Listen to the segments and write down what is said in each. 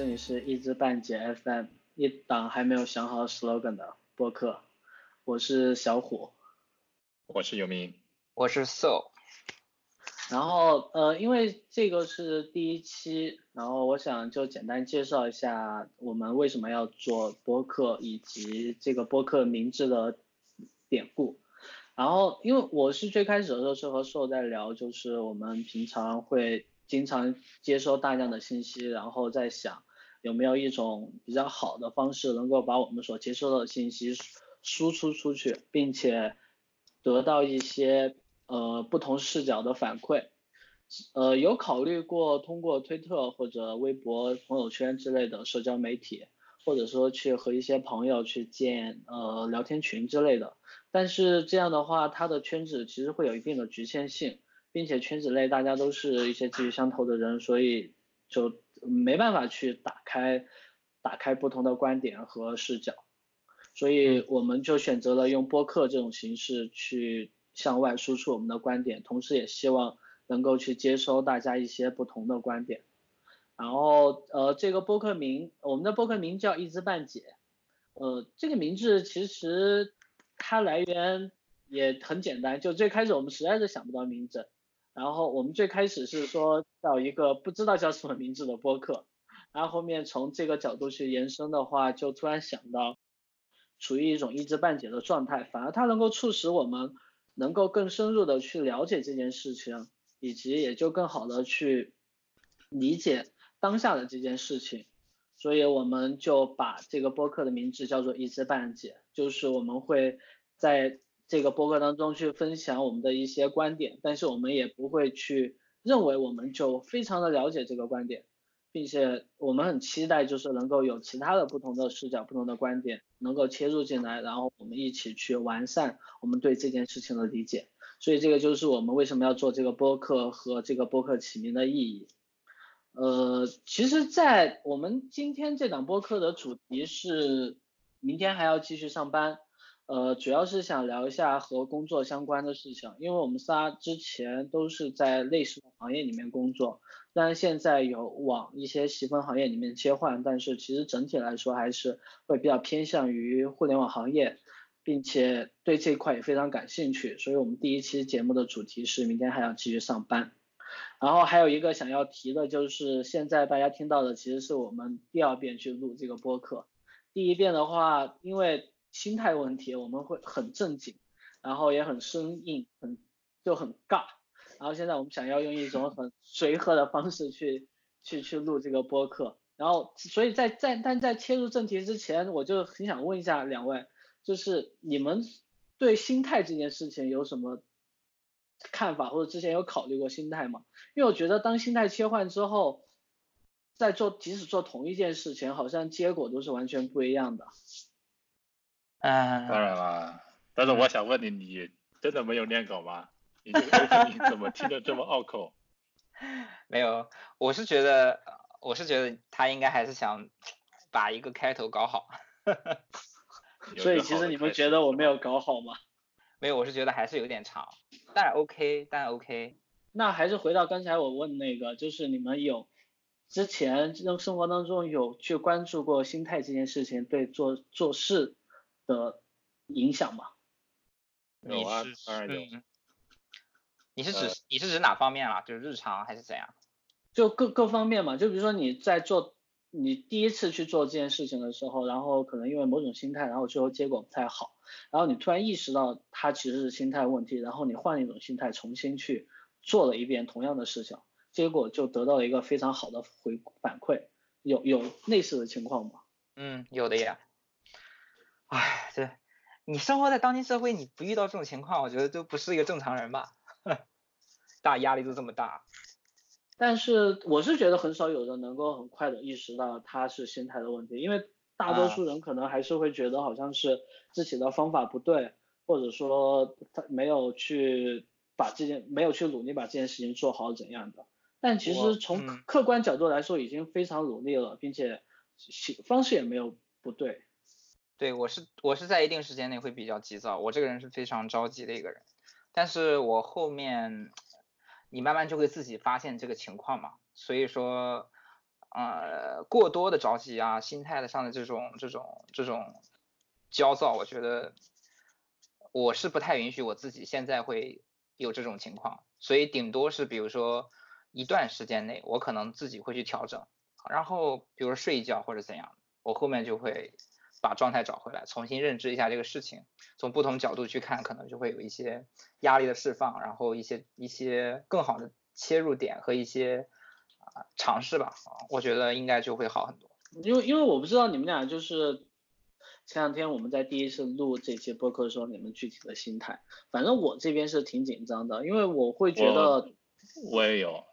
这里是一知半解 FM，一档还没有想好 slogan 的播客，我是小虎，我是游民，我是 So。然后呃，因为这个是第一期，然后我想就简单介绍一下我们为什么要做播客，以及这个播客名字的典故。然后因为我是最开始的时候是和 So 在聊，就是我们平常会经常接收大量的信息，然后在想有没有一种比较好的方式，能够把我们所接收到的信息输出出去，并且得到一些。呃，不同视角的反馈，呃，有考虑过通过推特或者微博、朋友圈之类的社交媒体，或者说去和一些朋友去建呃聊天群之类的，但是这样的话，它的圈子其实会有一定的局限性，并且圈子内大家都是一些志趣相投的人，所以就没办法去打开打开不同的观点和视角，所以我们就选择了用播客这种形式去。向外输出我们的观点，同时也希望能够去接收大家一些不同的观点。然后呃，这个播客名，我们的播客名叫一知半解。呃，这个名字其实它来源也很简单，就最开始我们实在是想不到名字，然后我们最开始是说到一个不知道叫什么名字的播客，然后后面从这个角度去延伸的话，就突然想到，处于一种一知半解的状态，反而它能够促使我们。能够更深入的去了解这件事情，以及也就更好的去理解当下的这件事情，所以我们就把这个播客的名字叫做一知半解，就是我们会在这个播客当中去分享我们的一些观点，但是我们也不会去认为我们就非常的了解这个观点。并且我们很期待，就是能够有其他的不同的视角、不同的观点能够切入进来，然后我们一起去完善我们对这件事情的理解。所以这个就是我们为什么要做这个播客和这个播客起名的意义。呃，其实，在我们今天这档播客的主题是明天还要继续上班。呃，主要是想聊一下和工作相关的事情，因为我们仨之前都是在类似的行业里面工作，虽然现在有往一些细分行业里面切换，但是其实整体来说还是会比较偏向于互联网行业，并且对这一块也非常感兴趣，所以我们第一期节目的主题是明天还要继续上班。然后还有一个想要提的就是，现在大家听到的其实是我们第二遍去录这个播客，第一遍的话，因为心态问题，我们会很正经，然后也很生硬，很就很尬。然后现在我们想要用一种很随和的方式去去去录这个播客。然后所以在在但在切入正题之前，我就很想问一下两位，就是你们对心态这件事情有什么看法，或者之前有考虑过心态吗？因为我觉得当心态切换之后，在做即使做同一件事情，好像结果都是完全不一样的。嗯，当然了，但是我想问你，你真的没有念稿吗？你这个 opening 怎么听着这么拗口？没有，我是觉得，我是觉得他应该还是想把一个开头搞好。所以其实你们觉得我没有搞好吗？没有，我是觉得还是有点长，但 OK，但 OK。那还是回到刚才我问那个，就是你们有之前生生活当中有去关注过心态这件事情对做做事？的影响吗？有啊，当然有。你是指你是指哪方面啊？就是日常还是怎样？就各各方面嘛。就比如说你在做你第一次去做这件事情的时候，然后可能因为某种心态，然后最后结果不太好，然后你突然意识到它其实是心态问题，然后你换一种心态重新去做了一遍同样的事情，结果就得到了一个非常好的回反馈。有有类似的情况吗？嗯，有的呀。唉，对，你生活在当今社会，你不遇到这种情况，我觉得都不是一个正常人吧。大压力都这么大，但是我是觉得很少有人能够很快的意识到他是心态的问题，因为大多数人可能还是会觉得好像是自己的方法不对，或者说他没有去把这件没有去努力把这件事情做好怎样的。但其实从客观角度来说，已经非常努力了，并且方式也没有不对。对我是我是在一定时间内会比较急躁，我这个人是非常着急的一个人，但是我后面你慢慢就会自己发现这个情况嘛，所以说呃过多的着急啊，心态的上的这种这种这种焦躁，我觉得我是不太允许我自己现在会有这种情况，所以顶多是比如说一段时间内，我可能自己会去调整，然后比如说睡一觉或者怎样，我后面就会把状态找回来，重新认知一下这个事情，从不同角度去看，可能就会有一些压力的释放，然后一些一些更好的切入点和一些啊尝试吧，啊，我觉得应该就会好很多。因为因为我不知道你们俩就是前两天我们在第一次录这期播客的时候，你们具体的心态，反正我这边是挺紧张的，因为我会觉得，我也有，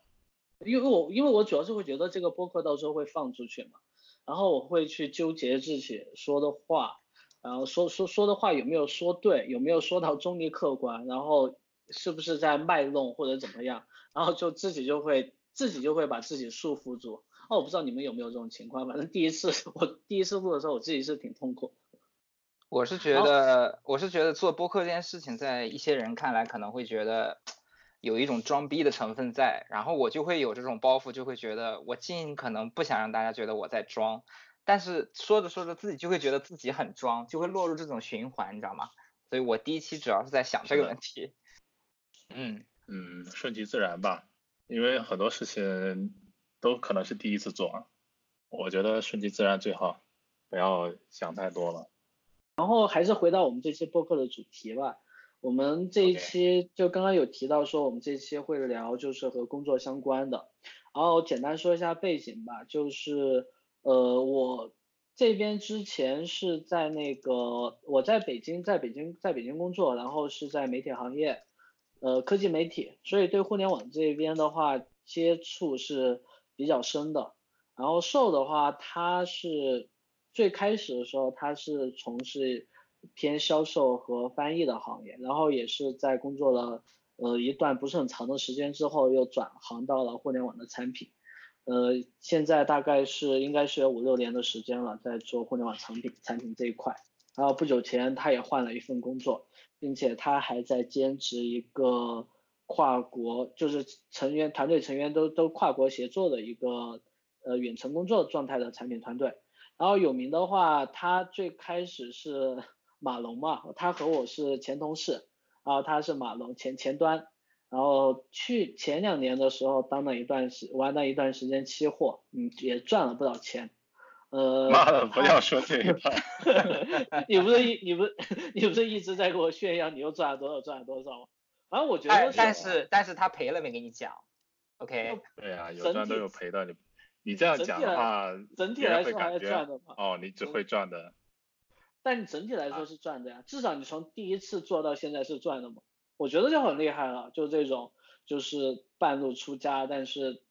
因为我因为我主要是会觉得这个播客到时候会放出去嘛，然后我会去纠结自己说的话，然后说说说的话有没有说对，有没有说到中立客观，然后是不是在卖弄或者怎么样，然后就自己就会自己就会把自己束缚住。哦，我不知道你们有没有这种情况，反正第一次我第一次录的时候，我自己是挺痛苦。我是觉得，我是觉得做播客这件事情，在一些人看来可能会觉得有一种装逼的成分在，然后我就会有这种包袱，就会觉得我尽可能不想让大家觉得我在装，但是说着说着自己就会觉得自己很装，就会落入这种循环，你知道吗？所以我第一期主要是在想这个问题。嗯嗯，顺其自然吧，因为很多事情都可能是第一次做，我觉得顺其自然最好，不要想太多了。然后还是回到我们这期播客的主题吧。我们这一期就刚刚有提到说，我们这一期会聊就是和工作相关的。然后简单说一下背景吧，就是呃我这边之前是在那个我在北京，在北京在北京工作，然后是在媒体行业，呃科技媒体，所以对互联网这边的话接触是比较深的。然后瘦的话，他是。最开始的时候，他是从事偏销售和翻译的行业，然后也是在工作了呃一段不是很长的时间之后，又转行到了互联网的产品，呃，现在大概是应该是有五六年的时间了，在做互联网产品产品这一块。然后不久前他也换了一份工作，并且他还在兼职一个跨国，就是成员团队成员都都跨国协作的一个呃远程工作状态的产品团队。然后有名的话，他最开始是马龙嘛，他和我是前同事，然后他是马龙前前端，然后去前两年的时候当了一段时玩了一段时间期货，嗯，也赚了不少钱，呃，妈的，不要说这个，你不是一你不是你不是一直在给我炫耀你又赚了多少赚了多少吗？反正我觉得，但是但是他赔了没给你讲，OK？对啊，有赚都有赔的，你。你这样讲的话，整体来说还是赚的嘛？哦，你只会赚的。但你整体来说是赚的呀，至少你从第一次做到现在是赚的嘛？我觉得就很厉害了，就这种就是半路出家，但是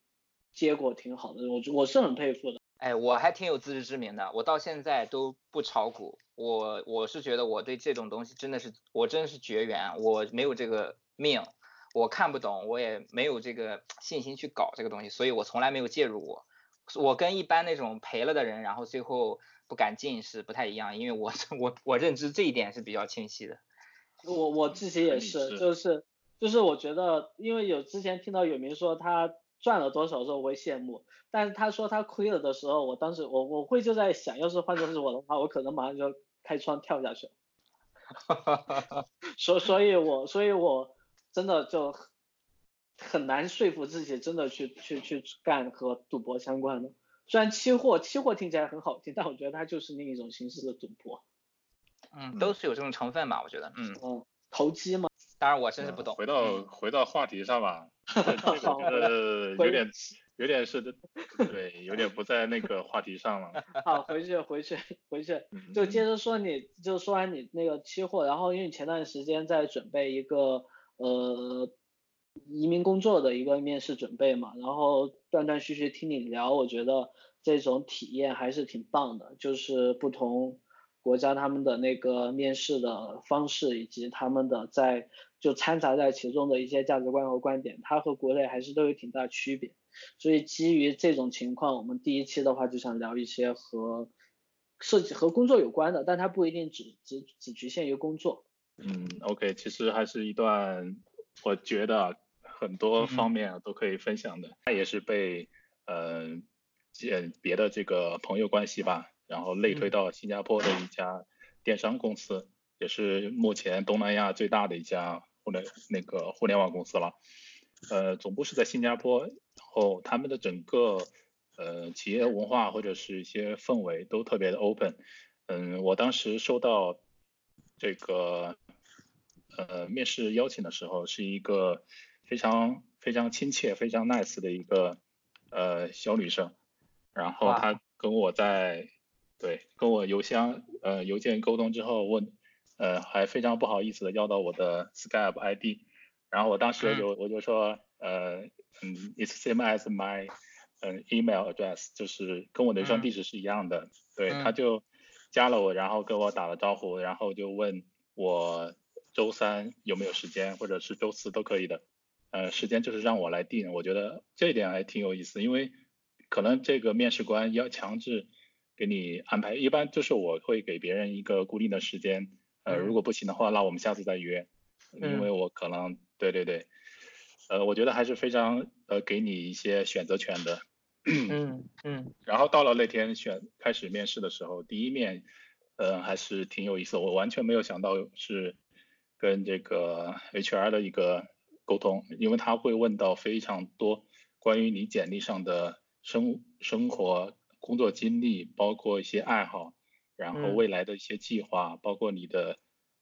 结果挺好的，我我是很佩服的。哎，我还挺有自知之明的，我到现在都不炒股，我我是觉得我对这种东西真的是，我真的是绝缘，我没有这个命，我看不懂，我也没有这个信心去搞这个东西，所以我从来没有介入过。我跟一般那种赔了的人，然后最后不敢进是不太一样，因为我 我我认知这一点是比较清晰的。我我自己也是，就是就是我觉得，因为有之前听到有明说他赚了多少时候我会羡慕，但是他说他亏了的时候，我当时我我会就在想，要是换成是我的话，我可能马上就开窗跳下去了。哈哈哈哈所所以，我所以我真的就。很难说服自己真的去去去干和赌博相关的，虽然期货期货听起来很好听，但我觉得它就是另一种形式的赌博。嗯，都是有这种成分吧，我觉得。嗯。嗯，投机嘛。当然我真是不懂。回到回到话题上吧。这个有点有点是的，对，有点不在那个话题上了。好，回去回去回去，就接着说你就说完你那个期货，然后因为你前段时间在准备一个呃。移民工作的一个面试准备嘛，然后断断续续听你聊，我觉得这种体验还是挺棒的。就是不同国家他们的那个面试的方式，以及他们的在就掺杂在其中的一些价值观和观点，它和国内还是都有挺大区别。所以基于这种情况，我们第一期的话就想聊一些和设计和工作有关的，但它不一定只只只局限于工作。嗯，OK，其实还是一段我觉得。很多方面啊都可以分享的，他也是被呃建别的这个朋友关系吧，然后类推到新加坡的一家电商公司，也是目前东南亚最大的一家互联那个互联网公司了。呃，总部是在新加坡，然后他们的整个呃企业文化或者是一些氛围都特别的 open。嗯，我当时收到这个呃面试邀请的时候，是一个非常非常亲切、非常 nice 的一个呃小女生，然后她跟我在对跟我邮箱呃邮件沟通之后问呃还非常不好意思的要到我的 Skype ID。然后我当时就我就说，呃，嗯，it's same as my，嗯，email address，就是跟我的邮箱地址是一样的。对，她就加了我，然后跟我打了招呼，然后就问我周三有没有时间，或者是周四都可以的。呃，时间就是让我来定。我觉得这一点还挺有意思，因为可能这个面试官要强制给你安排，一般就是我会给别人一个固定的时间，呃，如果不行的话，那我们下次再约。因为我可能对对对，呃，我觉得还是非常呃给你一些选择权的。嗯嗯。然后到了那天选开始面试的时候，第一面呃还是挺有意思，我完全没有想到是跟这个 HR 的一个沟通，因为他会问到非常多关于你简历上的生生活、工作经历，包括一些爱好，然后未来的一些计划，包括你的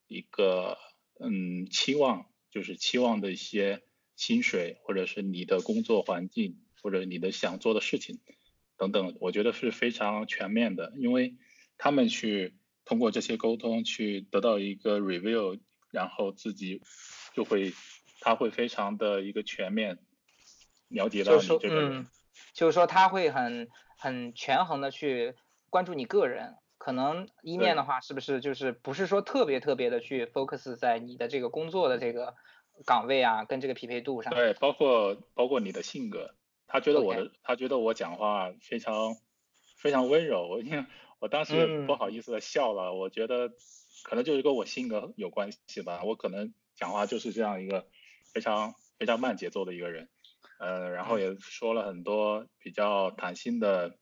一个。嗯，期望就是期望的一些薪水，或者是你的工作环境，或者你的想做的事情等等，我觉得是非常全面的，因为他们去通过这些沟通去得到一个 review，然后自己就会他会非常的一个全面了解到你这个人，就是说他会很很权衡的去关注你个人。可能一面的话，是不是就是不是说特别特别的去 focus 在你的这个工作的这个岗位啊，跟这个匹配度上？对，包括包括你的性格，他觉得我的，他觉得我讲话非常非常温柔，我 因为我当时不好意思的笑了，我觉得可能就是跟我性格有关系吧，我可能讲话就是这样一个非常非常慢节奏的一个人，呃，然后也说了很多比较谈心的。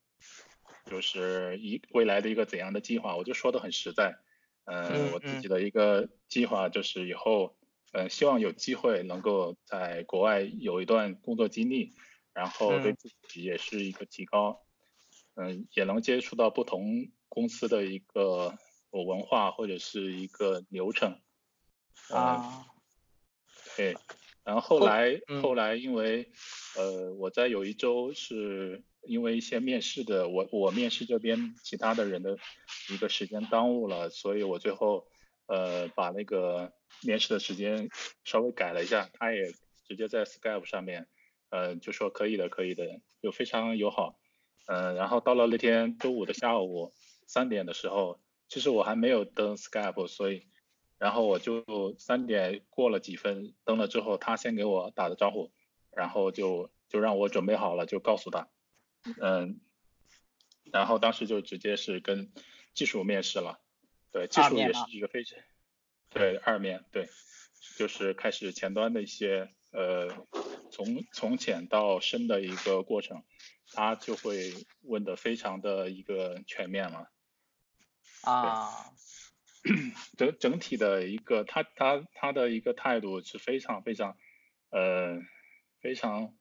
就是一未来的一个怎样的计划，我就说的很实在。嗯，我自己的一个计划就是以后，嗯，希望有机会能够在国外有一段工作经历，然后对自己也是一个提高。嗯，也能接触到不同公司的一个文化或者是一个流程。啊。对。然后后来后来因为呃我在有一周是。因为一些面试的，我我面试这边其他的人的一个时间耽误了，所以我最后呃把那个面试的时间稍微改了一下，他也直接在 Skype 上面呃就说可以的可以的，就非常友好，嗯，然后到了那天周五的下午三点的时候，其实我还没有登 Skype，所以然后我就三点过了几分登了之后，他先给我打的招呼，然后就就让我准备好了，就告诉他。嗯，然后当时就直接是跟技术面试了，对，技术也是一个非常，对，二面对，就是开始前端的一些呃从从浅到深的一个过程，他就会问的非常的一个全面了，啊，整整体的一个他他他的一个态度是非常非常呃非常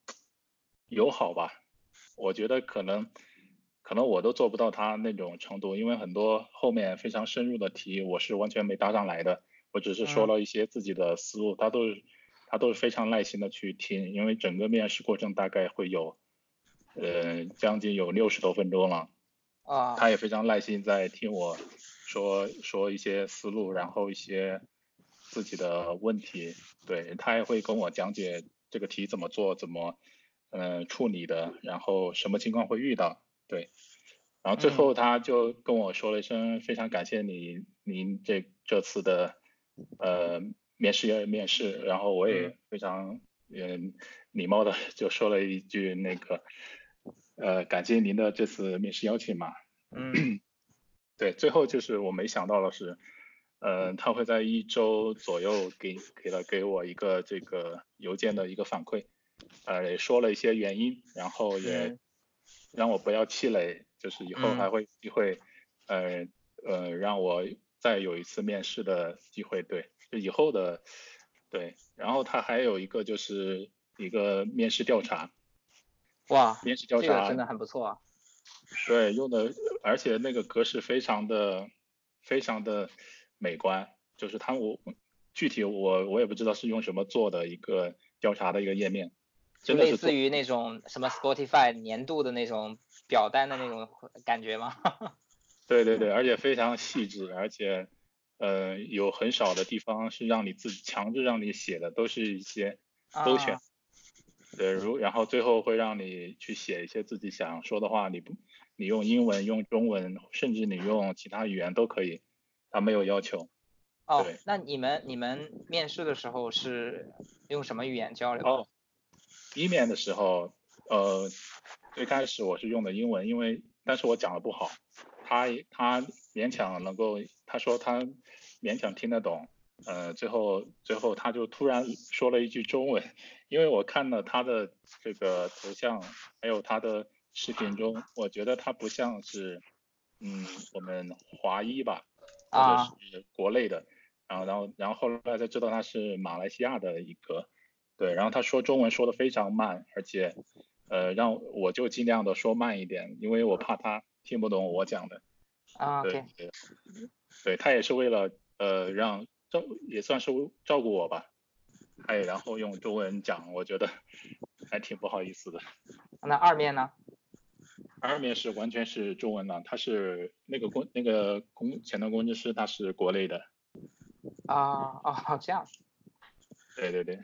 友好吧。我觉得可能，可能我都做不到他那种程度，因为很多后面非常深入的题，我是完全没答上来的。我只是说了一些自己的思路，他都是他都是非常耐心的去听，因为整个面试过程大概会有，呃，将近有六十多分钟了。啊。他也非常耐心在听我说说一些思路，然后一些自己的问题，对他也会跟我讲解这个题怎么做，怎么。嗯，处理的，然后什么情况会遇到？对，然后最后他就跟我说了一声非常感谢你，您这这次的呃面试要面试，然后我也非常嗯礼貌的就说了一句那个呃感谢您的这次面试邀请嘛。嗯。对，最后就是我没想到的是，呃他会在一周左右给给了给我一个这个邮件的一个反馈。呃，也说了一些原因，然后也让我不要气馁，就是以后还会机会，呃呃，让我再有一次面试的机会，对，就以后的，对，然后他还有一个就是一个面试调查，哇，面试调查真的很不错啊，对，用的而且那个格式非常的非常的美观，就是他我具体我我也不知道是用什么做的一个调查的一个页面。就类似于那种什么 Spotify 年度的那种表单的那种感觉吗？对对对，而且非常细致，而且呃有很少的地方是让你自己强制让你写的，都是一些勾选。对，如然后最后会让你去写一些自己想说的话，你不你用英文、用中文，甚至你用其他语言都可以，他没有要求。哦，那你们你们面试的时候是用什么语言交流？哦。一面的时候，呃，最开始我是用的英文，因为但是我讲的不好，他他勉强能够，他说他勉强听得懂，呃，最后最后他就突然说了一句中文，因为我看了他的这个头像，还有他的视频中，我觉得他不像是，嗯，我们华裔吧，或者是国内的，然后然后然后后来才知道他是马来西亚的一个。对，然后他说中文说的非常慢，而且，呃，让我就尽量的说慢一点，因为我怕他听不懂我讲的。啊，对，对他也是为了呃让照也算是照顾我吧，哎，然后用中文讲，我觉得还挺不好意思的。那二面呢？二面是完全是中文的，他是那个工那个工前端工程师，他是国内的。啊啊，这样。对对对。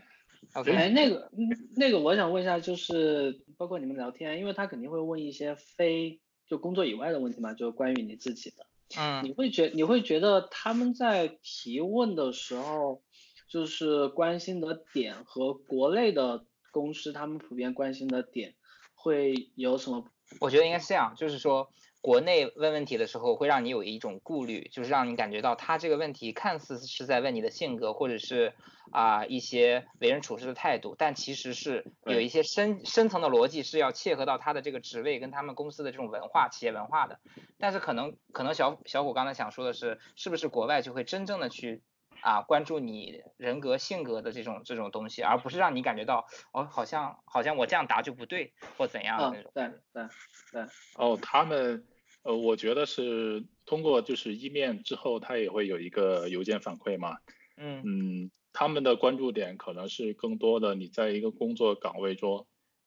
哎，那个，那个，我想问一下，就是包括你们聊天，因为他肯定会问一些非就工作以外的问题嘛，就关于你自己的。嗯。你会觉你会觉得他们在提问的时候，就是关心的点和国内的公司他们普遍关心的点会有什么？我觉得应该是这样，就是说。国内问问题的时候，会让你有一种顾虑，就是让你感觉到他这个问题看似是在问你的性格，或者是啊一些为人处事的态度，但其实是有一些深深层的逻辑是要切合到他的这个职位跟他们公司的这种文化、企业文化的。但是可能可能小小虎刚才想说的是，是不是国外就会真正的去啊关注你人格性格的这种这种东西，而不是让你感觉到哦好像好像我这样答就不对或怎样的那种。对对对。哦，他们。呃，我觉得是通过就是一面之后，他也会有一个邮件反馈嘛。嗯嗯，他们的关注点可能是更多的，你在一个工作岗位中，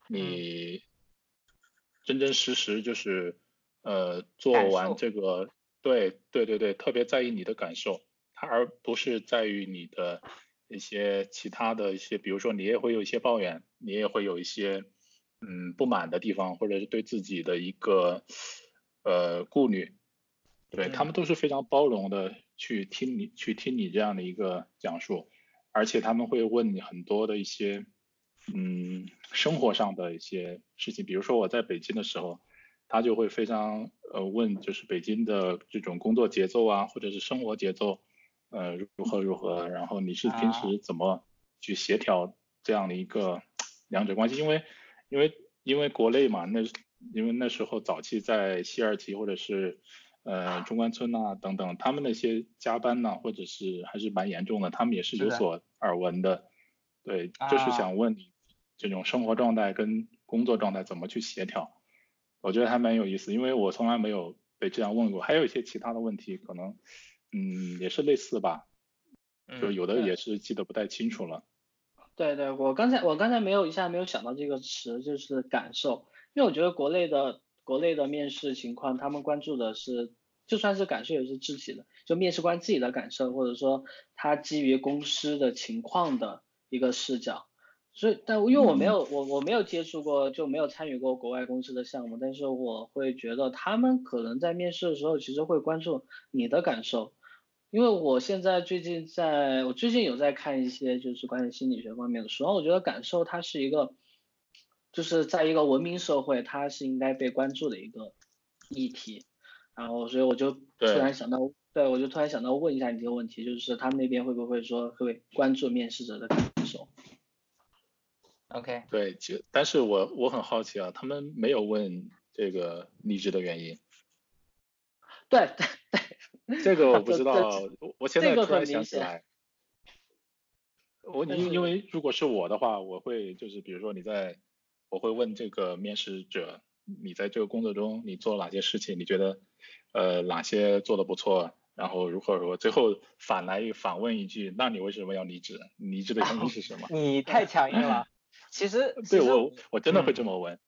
你真真实实就是呃做完这个，对对对对，特别在意你的感受，他而不是在于你的一些其他的一些，比如说你也会有一些抱怨，你也会有一些嗯不满的地方，或者是对自己的一个。呃，顾虑，对他们都是非常包容的，去听你去听你这样的一个讲述，而且他们会问你很多的一些，嗯，生活上的一些事情，比如说我在北京的时候，他就会非常呃问，就是北京的这种工作节奏啊，或者是生活节奏，呃如何如何，然后你是平时怎么去协调这样的一个两者关系，因为因为因为国内嘛，那。因为那时候早期在西二旗或者是呃中关村呐等等，他们那些加班呐，或者是还是蛮严重的，他们也是有所耳闻的。对，就是想问你这种生活状态跟工作状态怎么去协调？我觉得还蛮有意思，因为我从来没有被这样问过。还有一些其他的问题，可能嗯也是类似吧，就有的也是记得不太清楚了。对对，我刚才我刚才没有一下没有想到这个词，就是感受。因为我觉得国内的国内的面试情况，他们关注的是，就算是感受也是自己的，就面试官自己的感受，或者说他基于公司的情况的一个视角。所以，但因为我没有我我没有接触过，就没有参与过国外公司的项目，但是我会觉得他们可能在面试的时候，其实会关注你的感受。因为我现在最近在，我最近有在看一些就是关于心理学方面的书，然后我觉得感受它是一个。就是在一个文明社会，它是应该被关注的一个议题，然后所以我就突然想到，对我就突然想到问一下你这个问题，就是他们那边会不会说会关注面试者的感受？OK，对，其但是我我很好奇啊，他们没有问这个离职的原因。对 对对，这个我不知道，我现在突然想起来。我因因为如果是我的话，我会就是比如说你在，我会问这个面试者，你在这个工作中你做了哪些事情？你觉得呃哪些做的不错？然后如何如何？最后反来反问一句，那你为什么要离职？离职的 原因是什么？你太强硬了。其实对我我真的会这么问。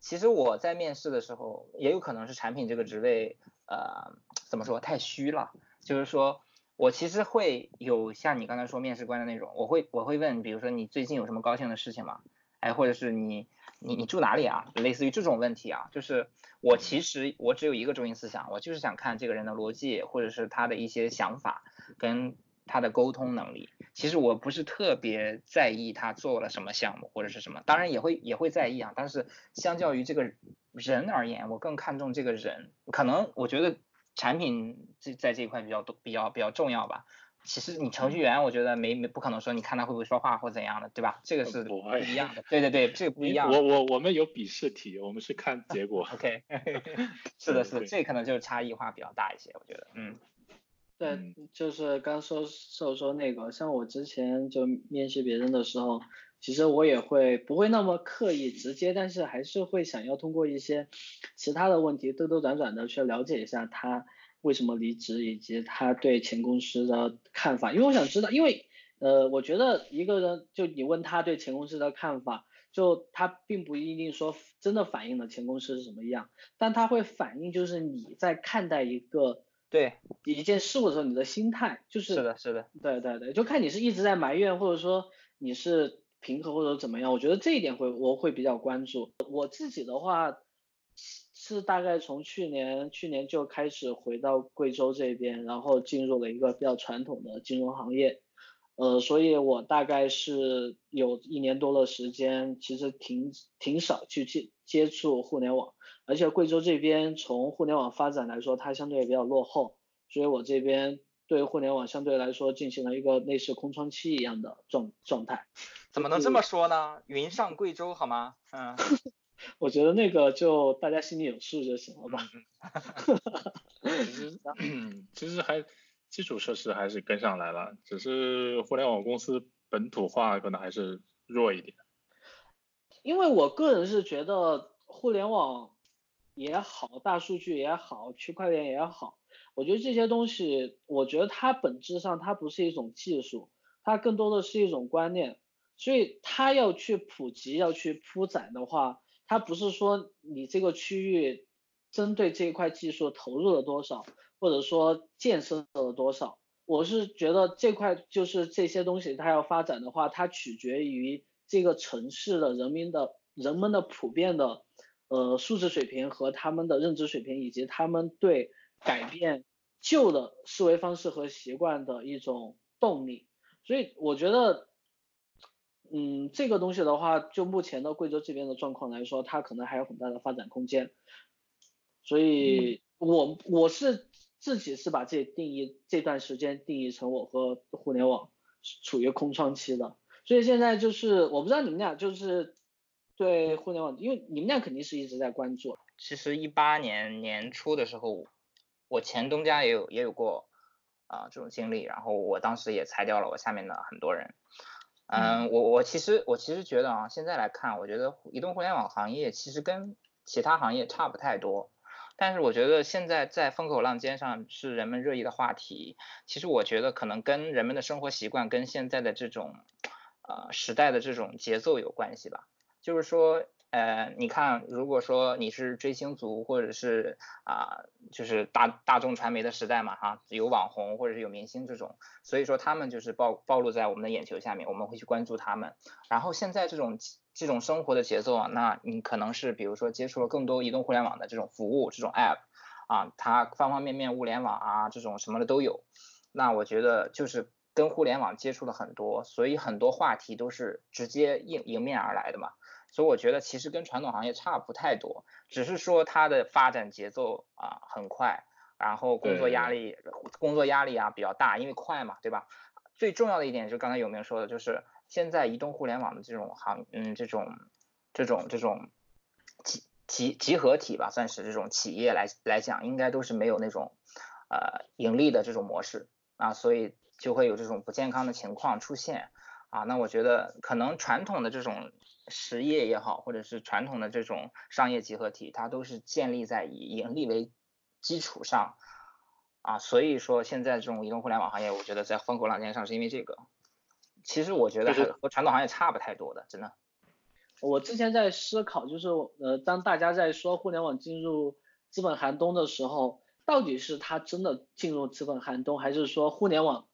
其实我在面试的时候，也有可能是产品这个职位呃怎么说太虚了，就是说。我其实会有像你刚才说面试官的那种，我会我会问，比如说你最近有什么高兴的事情吗？哎，或者是你你你住哪里啊？类似于这种问题啊，就是我其实我只有一个中心思想，我就是想看这个人的逻辑，或者是他的一些想法跟他的沟通能力。其实我不是特别在意他做了什么项目或者是什么，当然也会也会在意啊，但是相较于这个人而言，我更看重这个人。可能我觉得。产品这在这一块比较多，比较比较重要吧。其实你程序员，我觉得没没不可能说你看他会不会说话或怎样的，对吧？这个是不一样的。对对对，这个不一样。我我我们有笔试题，我们是看结果。OK，是的，是的，这可能就是差异化比较大一些，我觉得。嗯。对，就是刚说说说那个，像我之前就面试别人的时候。其实我也会不会那么刻意直接，但是还是会想要通过一些其他的问题兜兜转转的去了解一下他为什么离职，以及他对前公司的看法。因为我想知道，因为呃，我觉得一个人就你问他对前公司的看法，就他并不一定说真的反映了前公司是什么样，但他会反映就是你在看待一个对一件事物的时候你的心态，就是是的，是的，对对对，就看你是一直在埋怨，或者说你是。平和或者怎么样，我觉得这一点会我会比较关注。我自己的话是大概从去年去年就开始回到贵州这边，然后进入了一个比较传统的金融行业，呃，所以我大概是有一年多的时间，其实挺挺少去接接触互联网，而且贵州这边从互联网发展来说，它相对也比较落后，所以我这边。对互联网相对来说进行了一个类似空窗期一样的状状态，怎么能这么说呢？云上贵州好吗？嗯，我觉得那个就大家心里有数就行了吧。其实其实还基础设施还是跟上来了，只是互联网公司本土化可能还是弱一点。因为我个人是觉得互联网也好，大数据也好，区块链也好。我觉得这些东西，我觉得它本质上它不是一种技术，它更多的是一种观念。所以它要去普及、要去铺展的话，它不是说你这个区域针对这一块技术投入了多少，或者说建设了多少。我是觉得这块就是这些东西它要发展的话，它取决于这个城市的人民的人们的普遍的呃素质水平和他们的认知水平，以及他们对。改变旧的思维方式和习惯的一种动力，所以我觉得，嗯，这个东西的话，就目前的贵州这边的状况来说，它可能还有很大的发展空间。所以，我我是自己是把这定义这段时间定义成我和互联网处于空窗期的。所以现在就是，我不知道你们俩就是对互联网，因为你们俩肯定是一直在关注。其实一八年年初的时候。我前东家也有也有过啊这种经历，然后我当时也裁掉了我下面的很多人。嗯，我我其实我其实觉得啊，现在来看，我觉得移动互联网行业其实跟其他行业差不太多。但是我觉得现在在风口浪尖上是人们热议的话题。其实我觉得可能跟人们的生活习惯跟现在的这种呃时代的这种节奏有关系吧。就是说。呃，你看，如果说你是追星族，或者是啊，就是大大众传媒的时代嘛，哈，有网红或者是有明星这种，所以说他们就是暴暴露在我们的眼球下面，我们会去关注他们。然后现在这种这种生活的节奏啊，那你可能是比如说接触了更多移动互联网的这种服务，这种 app 啊，它方方面面物联网啊，这种什么的都有。那我觉得就是跟互联网接触了很多，所以很多话题都是直接迎迎面而来的嘛。所以我觉得其实跟传统行业差不太多，只是说它的发展节奏啊很快，然后工作压力工作压力啊比较大，因为快嘛，对吧？最重要的一点就是刚才有没有说的，就是现在移动互联网的这种行，嗯，这种这种这种集集集合体吧，算是这种企业来来讲，应该都是没有那种呃盈利的这种模式啊，所以就会有这种不健康的情况出现啊。那我觉得可能传统的这种实业也好，或者是传统的这种商业集合体，它都是建立在以盈利为基础上啊，所以说现在这种移动互联网行业，我觉得在风口浪尖上是因为这个。其实我觉得和传统行业差不太多的，真的。我之前在思考，就是呃，当大家在说互联网进入资本寒冬的时候，到底是它真的进入资本寒冬，还是说互联网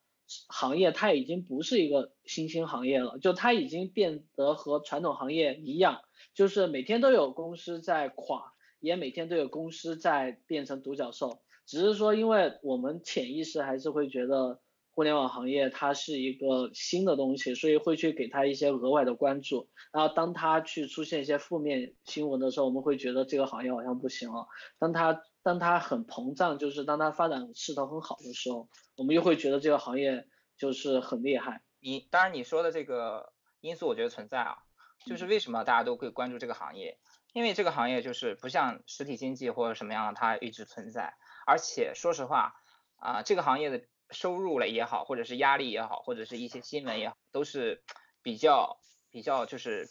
行业它已经不是一个新兴行业了？就它已经变得和传统行业一样，就是每天都有公司在垮，也每天都有公司在变成独角兽，只是说因为我们潜意识还是会觉得。互联网行业它是一个新的东西，所以会去给它一些额外的关注。然后当它去出现一些负面新闻的时候，我们会觉得这个行业好像不行了。当它当它很膨胀，就是当它发展势头很好的时候，我们又会觉得这个行业就是很厉害。你当然你说的这个因素我觉得存在啊，就是为什么大家都会关注这个行业？因为这个行业就是不像实体经济或者什么样，它一直存在。而且说实话啊，这个行业的。收入了也好，或者是压力也好，或者是一些新闻也好，都是比较比较就是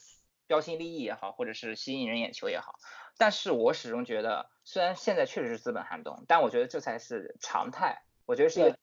标新立异也好，或者是吸引人眼球也好。但是我始终觉得，虽然现在确实是资本寒冬，但我觉得这才是常态。我觉得是一个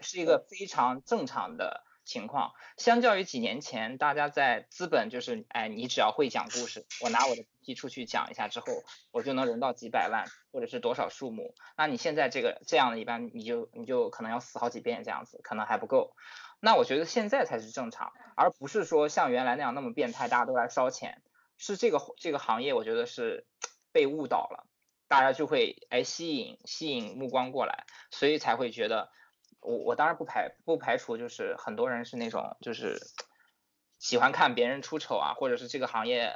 是一个非常正常的。情况相较于几年前，大家在资本就是，哎，你只要会讲故事，我拿我的 PPT 出去讲一下之后，我就能融到几百万或者是多少数目。那你现在这个这样的一般，你就你就可能要死好几遍这样子，可能还不够。那我觉得现在才是正常，而不是说像原来那样那么变态，大家都来烧钱。是这个这个行业，我觉得是 被误导了，大家就会哎吸引吸引目光过来，所以才会觉得。我我当然不排不排除，就是很多人是那种就是 喜欢看别人出丑啊，或者是这个行业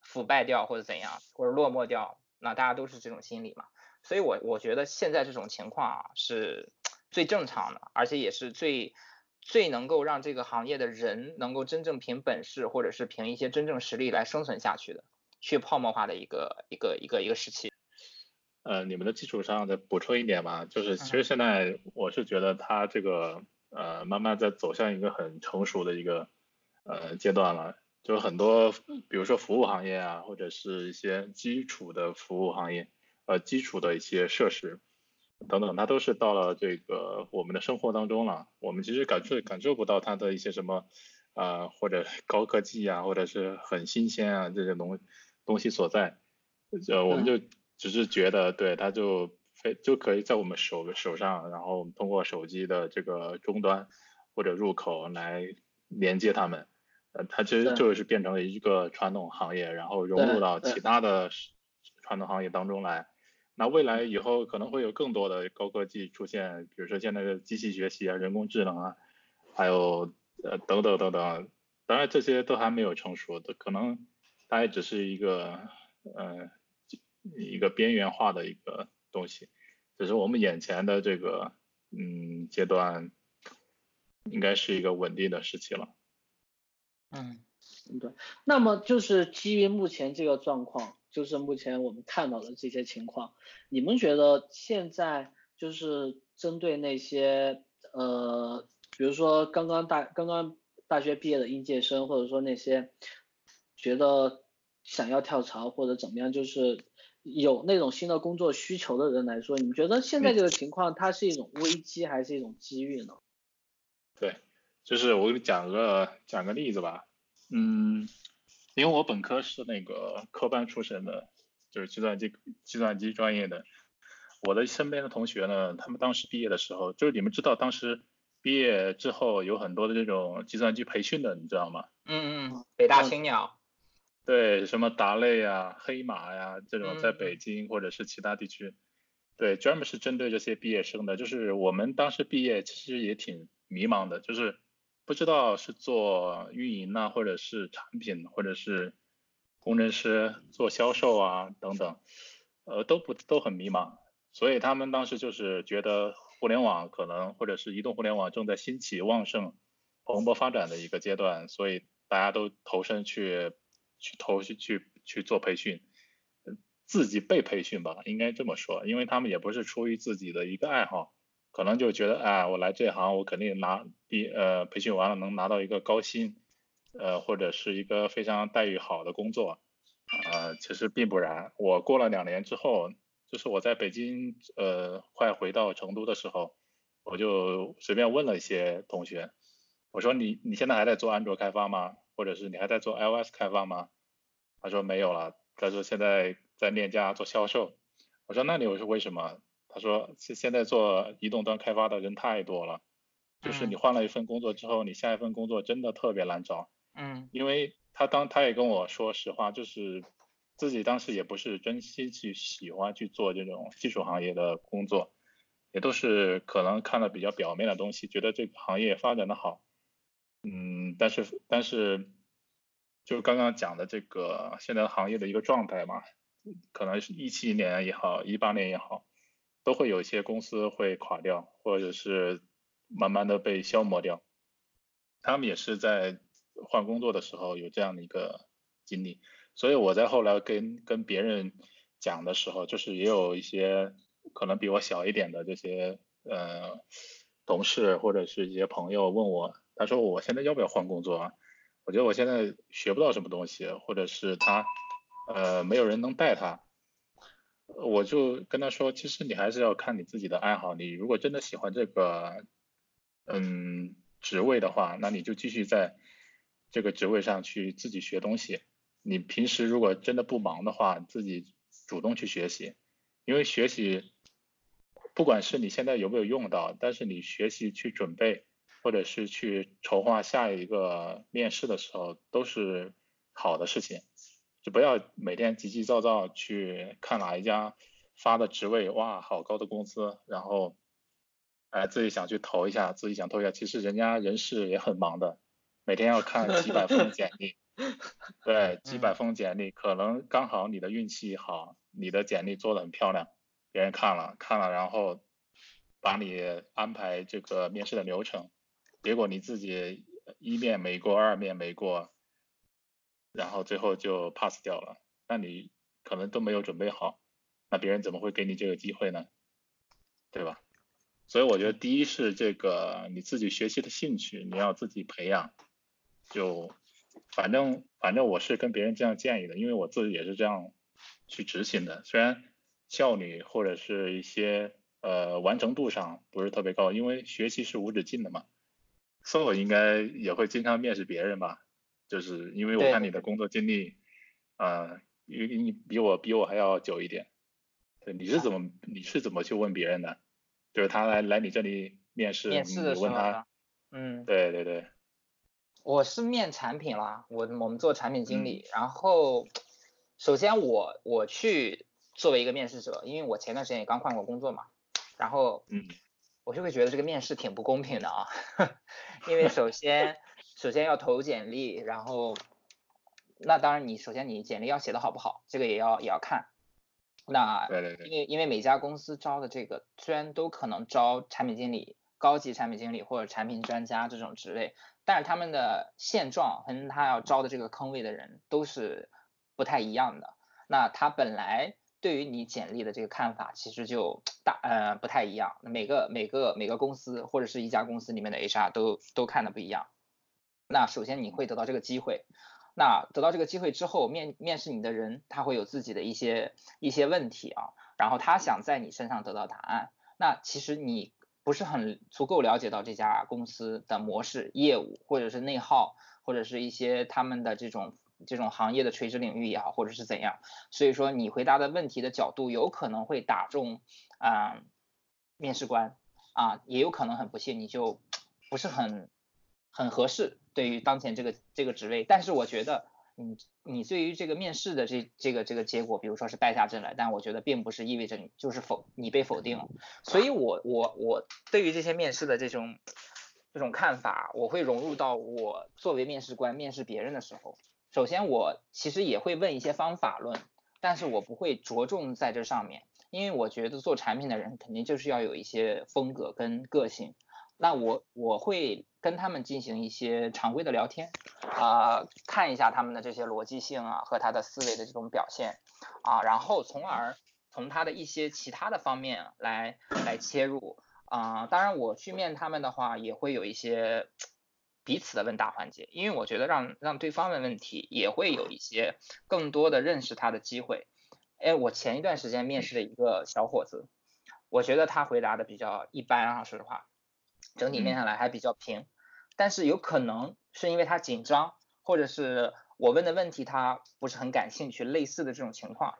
腐败掉或者怎样，或者落寞掉，那大家都是这种心理嘛。所以，我我觉得现在这种情况啊是 最正常的，而且也是最最能够让这个行业的人能够真正凭本事或者是凭一些真正实力来生存下去的，去泡沫化的一个一个一个一个时期。呃，你们的基础上再补充一点吧，就是其实现在我是觉得它这个呃慢慢在走向一个很成熟的一个呃阶段了，就是很多比如说服务行业啊，或者是一些基础的服务行业，呃基础的一些设施等等，它都是到了这个我们的生活当中了，我们其实感受感受不到它的一些什么呃或者高科技啊，或者是很新鲜啊这些东东西所在，呃我们就。只是觉得，对，它就非就可以在我们手手上，然后我们通过手机的这个终端或者入口来连接它们，呃，它其实就是变成了一个传统行业，然后融入到其他的传统行业当中来。那未来以后可能会有更多的高科技出现，比如说现在的机器学习啊、人工智能啊，还有呃等等等等。当然这些都还没有成熟的，可能它也只是一个呃。一个边缘化的一个东西，只是我们眼前的这个嗯阶段，应该是一个稳定的时期了。嗯，对。那么就是基于目前这个状况，就是目前我们看到的这些情况，你们觉得现在就是针对那些呃，比如说刚刚大刚刚大学毕业的应届生，或者说那些觉得想要跳槽或者怎么样，就是。有那种新的工作需求的人来说，你们觉得现在这个情况它是一种危机还是一种机遇呢？对，就是我给你讲个讲个例子吧，嗯，因为我本科是那个科班出身的，就是计算机计算机专业的，我的身边的同学呢，他们当时毕业的时候，就是你们知道当时毕业之后有很多的这种计算机培训的，你知道吗？嗯嗯，北大青鸟。对，什么达类呀、黑马呀这种，在北京或者是其他地区，对，专门是针对这些毕业生的。就是我们当时毕业其实也挺迷茫的，就是不知道是做运营呢，或者是产品，或者是工程师做销售啊等等，呃，都不都很迷茫。所以他们当时就是觉得互联网可能或者是移动互联网正在兴起旺盛、蓬勃发展的一个阶段，所以大家都投身去。去投去去去做培训，自己被培训吧，应该这么说，因为他们也不是出于自己的一个爱好，可能就觉得，哎，我来这行，我肯定拿第呃培训完了能拿到一个高薪，呃或者是一个非常待遇好的工作，呃其实并不然。我过了两年之后，就是我在北京呃快回到成都的时候，我就随便问了一些同学，我说你你现在还在做安卓开发吗？或者是你还在做 iOS 开发吗？他说没有了，他说现在在链家做销售。我说那你是为什么？他说现现在做移动端开发的人太多了，就是你换了一份工作之后，你下一份工作真的特别难找。嗯。因为他当他也跟我说实话，就是自己当时也不是真心去喜欢去做这种技术行业的工作，也都是可能看了比较表面的东西，觉得这个行业发展的好。嗯，但是但是。就刚刚讲的这个现在行业的一个状态嘛，可能是一七年也好，一八年也好，都会有一些公司会垮掉，或者是慢慢的被消磨掉。他们也是在换工作的时候有这样的一个经历，所以我在后来跟跟别人讲的时候，就是也有一些可能比我小一点的这些呃同事或者是一些朋友问我，他说我现在要不要换工作啊？我觉得我现在学不到什么东西，或者是他，呃，没有人能带他，我就跟他说，其实你还是要看你自己的爱好。你如果真的喜欢这个，嗯，职位的话，那你就继续在这个职位上去自己学东西。你平时如果真的不忙的话，自己主动去学习，因为学习，不管是你现在有没有用到，但是你学习去准备。或者是去筹划下一个面试的时候，都是好的事情，就不要每天急急躁躁去看哪一家发的职位，哇，好高的工资，然后，哎，自己想去投一下，自己想投一下，其实人家人事也很忙的，每天要看几百封简历，对，几百封简历，可能刚好你的运气好，你的简历做的很漂亮，别人看了看了，然后把你安排这个面试的流程。结果你自己一面没过，二面没过，然后最后就 pass 掉了。那你可能都没有准备好，那别人怎么会给你这个机会呢？对吧？所以我觉得第一是这个你自己学习的兴趣，你要自己培养。就反正反正我是跟别人这样建议的，因为我自己也是这样去执行的。虽然效率或者是一些呃完成度上不是特别高，因为学习是无止境的嘛。So 应该也会经常面试别人吧？就是因为我看你的工作经历，啊，因为你比我比我还要久一点。对，你是怎么你是怎么去问别人的？就是他来来你这里面试，面试的时候，嗯，对对对。我是面产品啦，我我们做产品经理，然后首先我我去作为一个面试者，因为我前段时间也刚换过工作嘛，然后嗯。我就会觉得这个面试挺不公平的啊，因为首先首先要投简历，然后那当然你首先你简历要写的好不好，这个也要也要看。那对对对，因为因为每家公司招的这个虽然都可能招产品经理、高级产品经理或者产品专家这种职位，但是他们的现状和他要招的这个坑位的人都是不太一样的。那他本来。对于你简历的这个看法，其实就大呃不太一样。每个每个每个公司或者是一家公司里面的 HR 都都看的不一样。那首先你会得到这个机会，那得到这个机会之后，面面试你的人他会有自己的一些一些问题啊，然后他想在你身上得到答案。那其实你不是很足够了解到这家公司的模式、业务或者是内耗，或者是一些他们的这种。这种行业的垂直领域也好，或者是怎样，所以说你回答的问题的角度有可能会打中啊面试官啊，也有可能很不幸你就不是很很合适对于当前这个这个职位。但是我觉得你你对于这个面试的这这个这个结果，比如说是败下阵来，但我觉得并不是意味着你就是否你被否定了。所以我我我对于这些面试的这种这种看法，我会融入到我作为面试官面试别人的时候。首先，我其实也会问一些方法论，但是我不会着重在这上面，因为我觉得做产品的人肯定就是要有一些风格跟个性那我我会跟他们进行一些常规的聊天，啊，看一下他们的这些逻辑性啊和他的思维的这种表现，啊，然后从而从他的一些其他的方面来来切入，啊，当然我去面他们的话也会有一些彼此的问答环节，因为我觉得让让对方问问题也会有一些更多的认识他的机会。哎，我前一段时间面试了一个小伙子，我觉得他回答的比较一般啊，说实话。整体面下来还比较平，但是有可能是因为他紧张，或者是我问的问题他不是很感兴趣，类似的这种情况。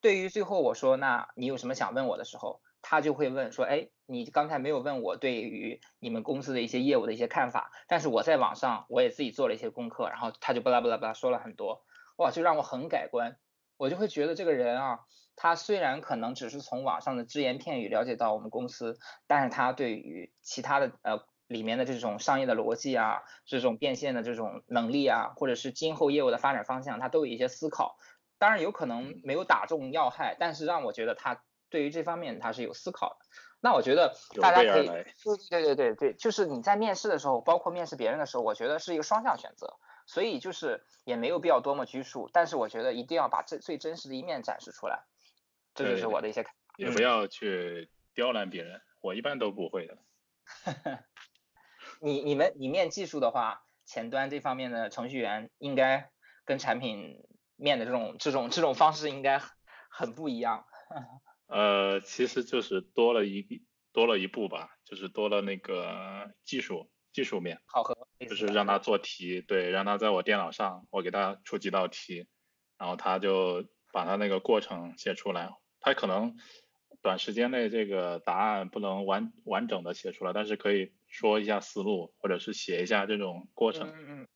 对于最后我说那你有什么想问我的时候，他就会问说，哎，你刚才没有问我对于你们公司的一些业务的一些看法，但是我在网上我也自己做了一些功课，然后他就巴拉巴拉巴拉说了很多，哇，就让我很改观。我就会觉得这个人啊，他虽然可能只是从网上的只言片语了解到我们公司，但是他对于其他的呃里面的这种商业的逻辑啊，这种变现的这种能力啊，或者是今后业务的发展方向，他都有一些思考。当然有可能没有打中要害，但是让我觉得他对于这方面他是有思考的。那我觉得大家可以，对对对对对，就是你在面试的时候，包括面试别人的时候，我觉得是一个双向选择。所以就是也没有必要多么拘束，但是我觉得一定要把最最真实的一面展示出来，这就是我的一些看法。也不要去刁难别人，我一般都不会的。你你们你面技术的话，前端这方面的程序员应该跟产品面的这种这种这种方式应该很不一样。呃，其实就是多了一多了一步吧，就是多了那个技术。技术面考核就是让他做题，对，让他在我电脑上，我给他出几道题，然后他就把他那个过程写出来。他可能短时间内这个答案不能完完整的写出来，但是可以说一下思路，或者是写一下这种过程。嗯嗯。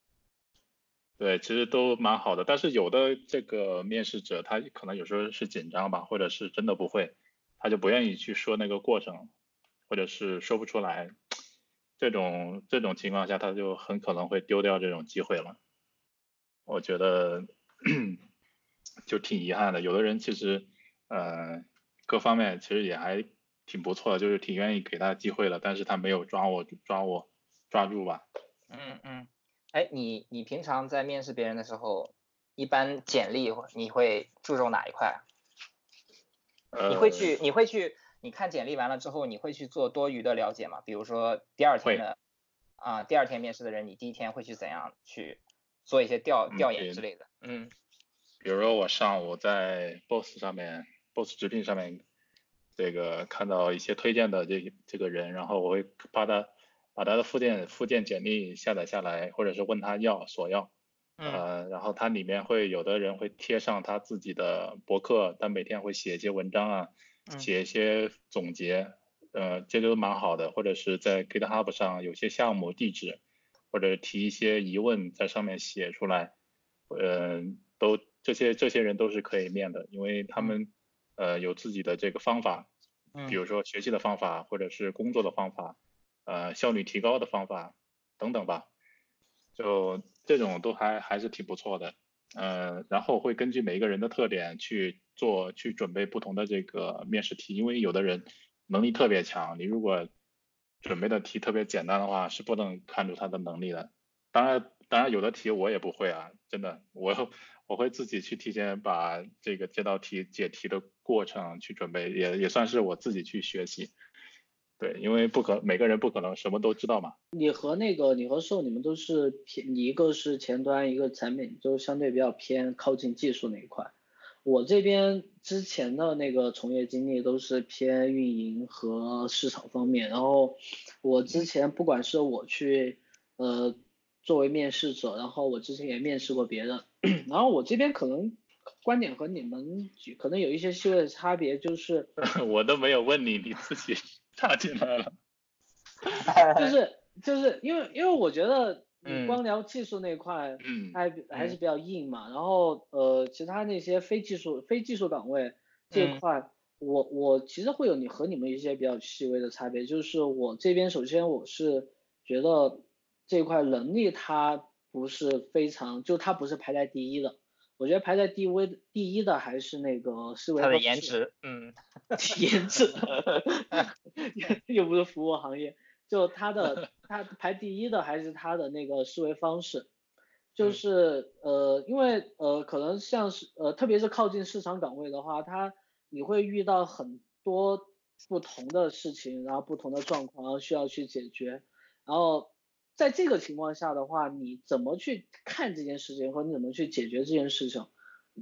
对，其实都蛮好的。但是有的这个面试者他可能有时候是紧张吧，或者是真的不会，他就不愿意去说那个过程，或者是说不出来。这种这种情况下，他就很可能会丢掉这种机会了。我觉得就挺遗憾的。有的人其实呃各方面其实也还挺不错的，就是挺愿意给他机会的，但是他没有抓我抓我抓住吧。嗯嗯。哎，你你平常在面试别人的时候，一般简历你会注重哪一块？你会去你会去。你看简历完了之后，你会去做多余的了解吗？比如说第二天的啊，第二天面试的人，你第一天会去怎样去做一些调调研之类的？嗯，比如说我上午在 Boss 上面，Boss 直聘上面，这个看到一些推荐的这这个人，然后我会把他把他的附件附件简历下载下来，或者是问他要索要，呃，然后他里面会有的人会贴上他自己的博客，他每天会写一些文章啊。写一些总结，呃，这都蛮好的，或者是在 GitHub 上有些项目地址，或者提一些疑问在上面写出来，呃，都这些这些人都是可以面的，因为他们呃有自己的这个方法，比如说学习的方法，或者是工作的方法，呃，效率提高的方法等等吧，就这种都还还是挺不错的。呃，然后会根据每一个人的特点去做，去准备不同的这个面试题，因为有的人能力特别强，你如果准备的题特别简单的话，是不能看出他的能力的。当然，当然有的题我也不会啊，真的，我我会自己去提前把这个这道题解题的过程去准备，也也算是我自己去学习。对，因为不可每个人不可能什么都知道嘛。你和那个你和寿，你们都是偏，你一个是前端，一个产品，就相对比较偏靠近技术那一块。我这边之前的那个从业经历都是偏运营和市场方面，然后我之前不管是我去呃作为面试者，然后我之前也面试过别人，然后我这边可能观点和你们可能有一些细微的差别，就是 我都没有问你，你自己。插进来了，就是就是因为因为我觉得你光聊技术那块，嗯，还还是比较硬嘛。然后呃，其他那些非技术非技术岗位这块，我我其实会有你和你们一些比较细微的差别。就是我这边首先我是觉得这块能力它不是非常，就它不是排在第一的。我觉得排在第一第一的还是那个思维。他的颜值，嗯，颜值，又不是服务行业，就他的他排第一的还是他的那个思维方式，就是呃，因为呃，可能像是呃，特别是靠近市场岗位的话，他你会遇到很多不同的事情，然后不同的状况，然后需要去解决，然后在这个情况下的话，你怎么去看这件事情，和你怎么去解决这件事情，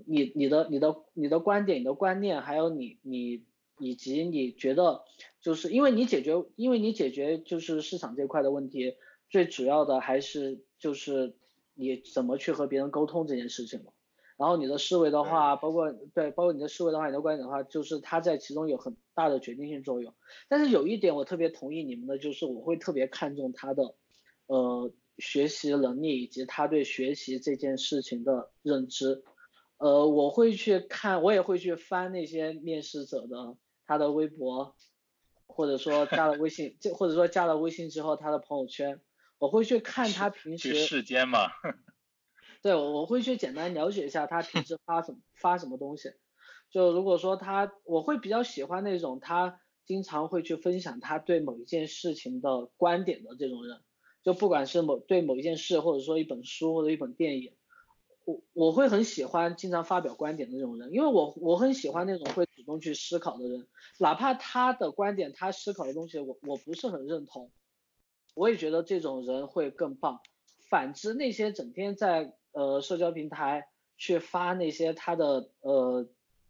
你你的你的你的观点、你的观念，还有你你。以及你觉得，就是因为你解决，因为你解决就是市场这块的问题，最主要的还是就是你怎么去和别人沟通这件事情嘛。然后你的思维的话，包括对，包括你的思维的话，你的观点的话，就是它在其中有很大的决定性作用。但是有一点我特别同意你们的，就是我会特别看重他的呃学习能力以及他对学习这件事情的认知。呃，我会去看，我也会去翻那些面试者的他的微博，或者说加了微信，就或者说加了微信之后他的朋友圈，我会去看他平时。世间嘛。对，我会去简单了解一下他平时发什么发什么东西。就如果说他，我会比较喜欢那种他经常会去分享他对某一件事情的观点的这种人，就不管是某对某一件事，或者说一本书或者一本电影。我我会很喜欢经常发表观点的那种人，因为我我很喜欢那种会主动去思考的人，哪怕他的观点他思考的东西我我不是很认同，我也觉得这种人会更棒。反之，那些整天在呃社交平台去发那些他的呃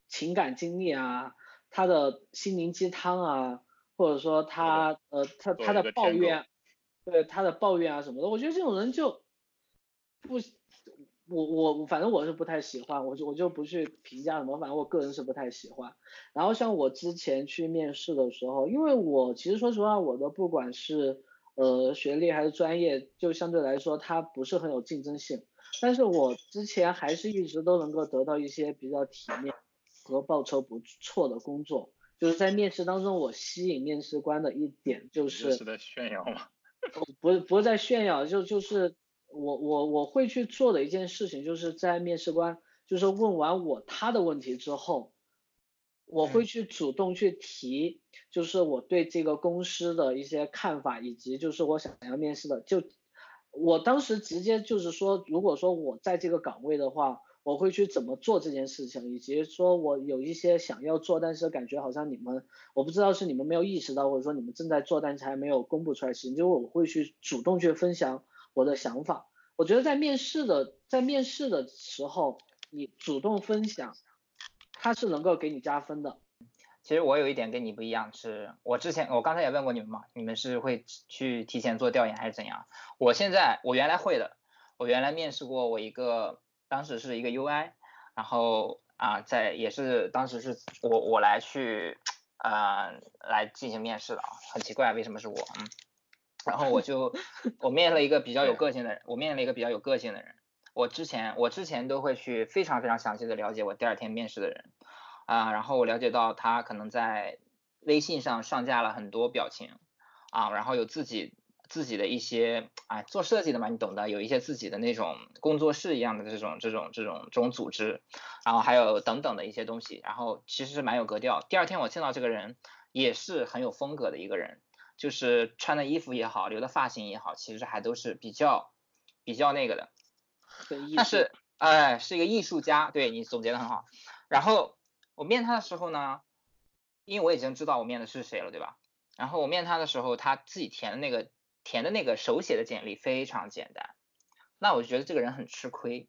情感经历啊，他的心灵鸡汤啊，或者说他呃他他的抱怨，对他的抱怨啊什么的，我觉得这种人就不。我我反正我是不太喜欢，我就我就不去评价什么，反正我个人是不太喜欢。然后像我之前去面试的时候，因为我其实说实话，我的不管是呃学历还是专业，就相对来说它不是很有竞争性。但是我之前还是一直都能够得到一些比较体面和报酬不错的工作。就是在面试当中，我吸引面试官的一点就是。是在炫耀吗？不是不是在炫耀，就就是。我我我会去做的一件事情，就是在面试官就是问完我他的问题之后，我会去主动去提，就是我对这个公司的一些看法，以及就是我想要面试的，就我当时直接就是说，如果说我在这个岗位的话，我会去怎么做这件事情，以及说我有一些想要做，但是感觉好像你们我不知道是你们没有意识到，或者说你们正在做，但是还没有公布出来事情，就我会去主动去分享。我的想法，我觉得在面试的在面试的时候，你主动分享，它是能够给你加分的。其实我有一点跟你不一样，是我之前我刚才也问过你们嘛，你们是会去提前做调研还是怎样？我现在我原来会的，我原来面试过我一个，当时是一个 UI，然后啊在也是当时是我我来去呃来进行面试的啊，很奇怪为什么是我嗯。然后我就 我面了一个比较有个性的人，我面了一个比较有个性的人。我之前我之前都会去非常非常详细的了解我第二天面试的人啊，然后我了解到他可能在微信上上架了很多表情啊，然后有自己自己的一些啊做设计的嘛，你懂的，有一些自己的那种工作室一样的这种这种这种这种组织，然后还有等等的一些东西，然后其实是蛮有格调。第二天我见到这个人也是很有风格的一个人。就是穿的衣服也好，留的发型也好，其实还都是比较比较那个的。但是，哎，是一个艺术家，对你总结的很好。然后我面他的时候呢，因为我已经知道我面的是谁了，对吧？然后我面他的时候，他自己填的那个填的那个手写的简历非常简单，那我就觉得这个人很吃亏。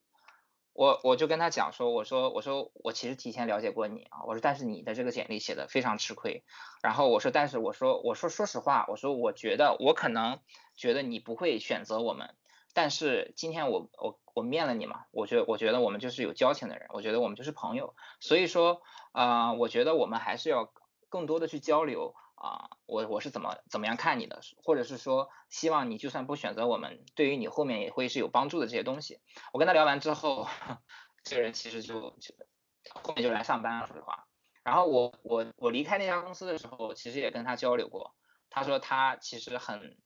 我我就跟他讲说，我说我说我其实提前了解过你啊，我说但是你的这个简历写的非常吃亏，然后我说但是我说我说说实话，我说我觉得我可能觉得你不会选择我们，但是今天我我我面了你嘛，我觉我觉得我们就是有交情的人，我觉得我们就是朋友，所以说啊，我觉得我们还是要更多的去交流。啊，我我是怎么怎么样看你的，或者是说希望你就算不选择我们，对于你后面也会是有帮助的这些东西。我跟他聊完之后，这个人其实就就后面就来上班了，说实话。然后我我我离开那家公司的时候，其实也跟他交流过，他说他其实很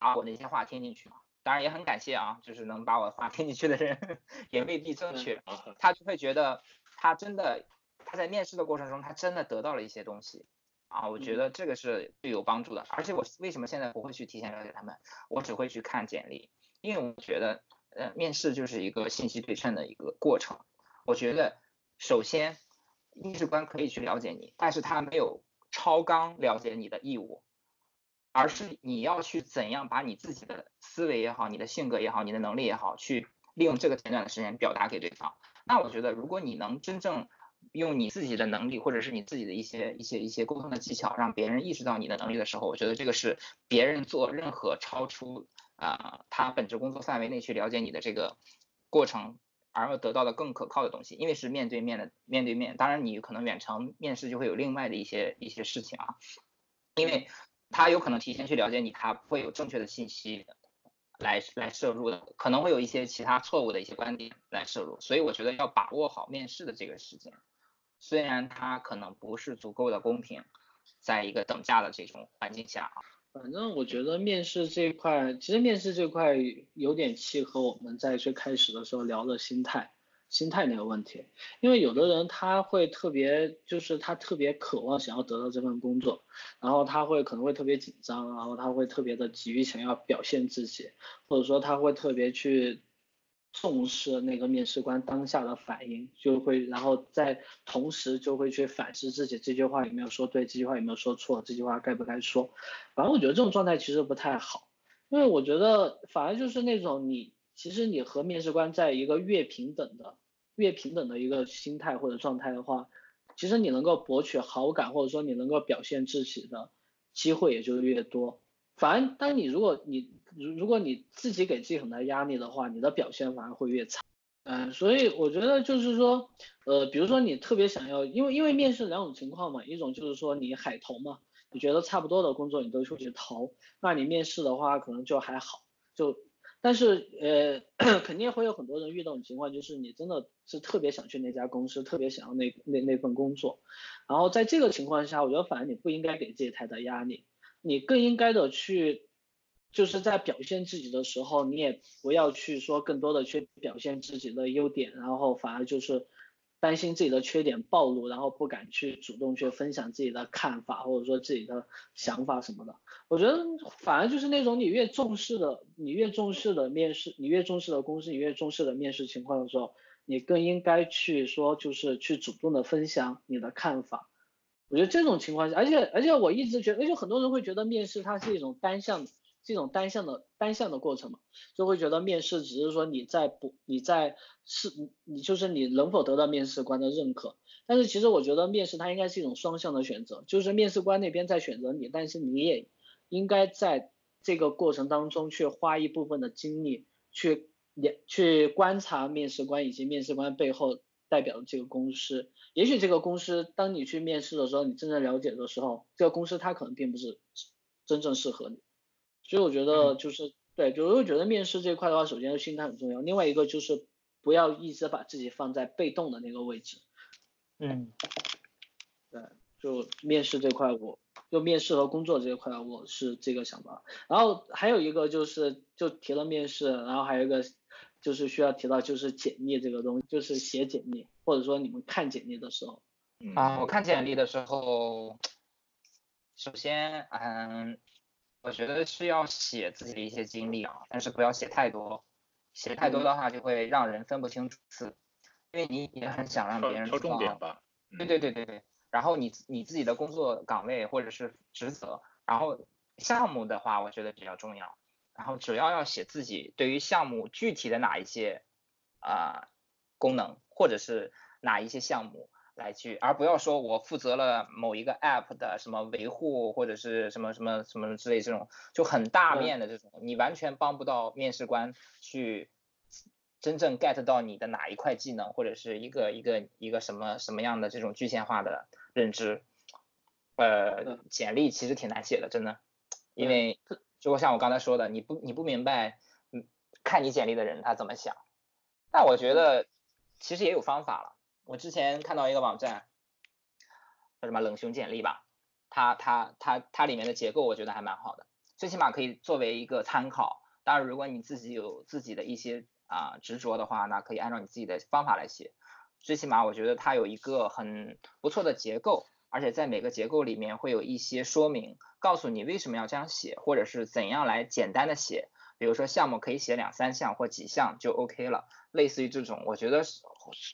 把我那些话听进去嘛，当然也很感谢啊，就是能把我话听进去的人 也未必正确，他就会觉得他真的他在面试的过程中他真的得到了一些东西。啊，我觉得这个是最有帮助的。而且我为什么现在不会去提前了解他们，我只会去看简历，因为我觉得，呃，面试就是一个信息对称的一个过程。我觉得，首先，面试官可以去了解你，但是他没有超纲了解你的义务，而是你要去怎样把你自己的思维也好，你的性格也好，你的能力也好，去利用这个简短的时间表达给对方。那我觉得，如果你能真正用你自己的能力，或者是你自己的一些一些一些沟通的技巧，让别人意识到你的能力的时候，我觉得这个是别人做任何超出啊他本职工作范围内去了解你的这个过程，而要得到的更可靠的东西，因为是面对面的面对面。当然，你可能远程面试就会有另外的一些一些事情啊，因为他有可能提前去了解你，他会有正确的信息。来来摄入的，可能会有一些其他错误的一些观点来摄入，所以我觉得要把握好面试的这个时间，虽然它可能不是足够的公平，在一个等价的这种环境下啊，反正我觉得面试这一块，其实面试这块有点契合我们在最开始的时候聊的心态。心态那个问题，因为有的人他会特别，就是他特别渴望想要得到这份工作，然后他会可能会特别紧张，然后他会特别的急于想要表现自己，或者说他会特别去重视那个面试官当下的反应，就会然后在同时就会去反思自己这句话有没有说对，这句话有没有说错，这句话该不该说，反正我觉得这种状态其实不太好，因为我觉得反而就是那种你其实你和面试官在一个越平等的。越平等的一个心态或者状态的话，其实你能够博取好感，或者说你能够表现自己的机会也就越多。反而当你如果你如如果你自己给自己很大压力的话，你的表现反而会越差。嗯，所以我觉得就是说，呃，比如说你特别想要，因为因为面试两种情况嘛，一种就是说你海投嘛，你觉得差不多的工作你都出去投，那你面试的话可能就还好，就。但是呃，肯定会有很多人遇到情况，就是你真的是特别想去那家公司，特别想要那那那份工作，然后在这个情况下，我觉得反而你不应该给自己太大压力，你更应该的去，就是在表现自己的时候，你也不要去说更多的去表现自己的优点，然后反而就是。担心自己的缺点暴露，然后不敢去主动去分享自己的看法或者说自己的想法什么的。我觉得反而就是那种你越重视的，你越重视的面试，你越重视的公司，你越重视的面试情况的时候，你更应该去说就是去主动的分享你的看法。我觉得这种情况下，而且而且我一直觉得，而且很多人会觉得面试它是一种单向。这种单向的单向的过程嘛，就会觉得面试只是说你在不你在是你就是你能否得到面试官的认可，但是其实我觉得面试它应该是一种双向的选择，就是面试官那边在选择你，但是你也应该在这个过程当中去花一部分的精力去也去观察面试官以及面试官背后代表的这个公司，也许这个公司当你去面试的时候，你真正了解的时候，这个公司它可能并不是真正适合你。所以我觉得就是对，就是我觉得面试这块的话，首先心态很重要，另外一个就是不要一直把自己放在被动的那个位置。嗯，对，就面试这块，我就面试和工作这一块，我是这个想法。然后还有一个就是就提了面试，然后还有一个就是需要提到就是简历这个东西，就是写简历或者说你们看简历的时候。啊，我看简历的时候，首先嗯。我觉得是要写自己的一些经历啊，但是不要写太多，写太多的话就会让人分不清主次，因为你也很想让别人挑重点吧。对对对对对。然后你你自己的工作岗位或者是职责，然后项目的话，我觉得比较重要。然后主要要写自己对于项目具体的哪一些啊功能，或者是哪一些项目。来去，而不要说我负责了某一个 app 的什么维护或者是什么什么什么之类这种就很大面的这种，你完全帮不到面试官去真正 get 到你的哪一块技能或者是一个一个一个什么什么样的这种具象化的认知。呃，简历其实挺难写的，真的，因为就像我刚才说的，你不你不明白，嗯，看你简历的人他怎么想。但我觉得其实也有方法了。我之前看到一个网站，叫什么冷熊简历吧，它它它它里面的结构我觉得还蛮好的，最起码可以作为一个参考。当然，如果你自己有自己的一些啊执着的话，那可以按照你自己的方法来写。最起码我觉得它有一个很不错的结构，而且在每个结构里面会有一些说明，告诉你为什么要这样写，或者是怎样来简单的写。比如说项目可以写两三项或几项就 OK 了，类似于这种，我觉得是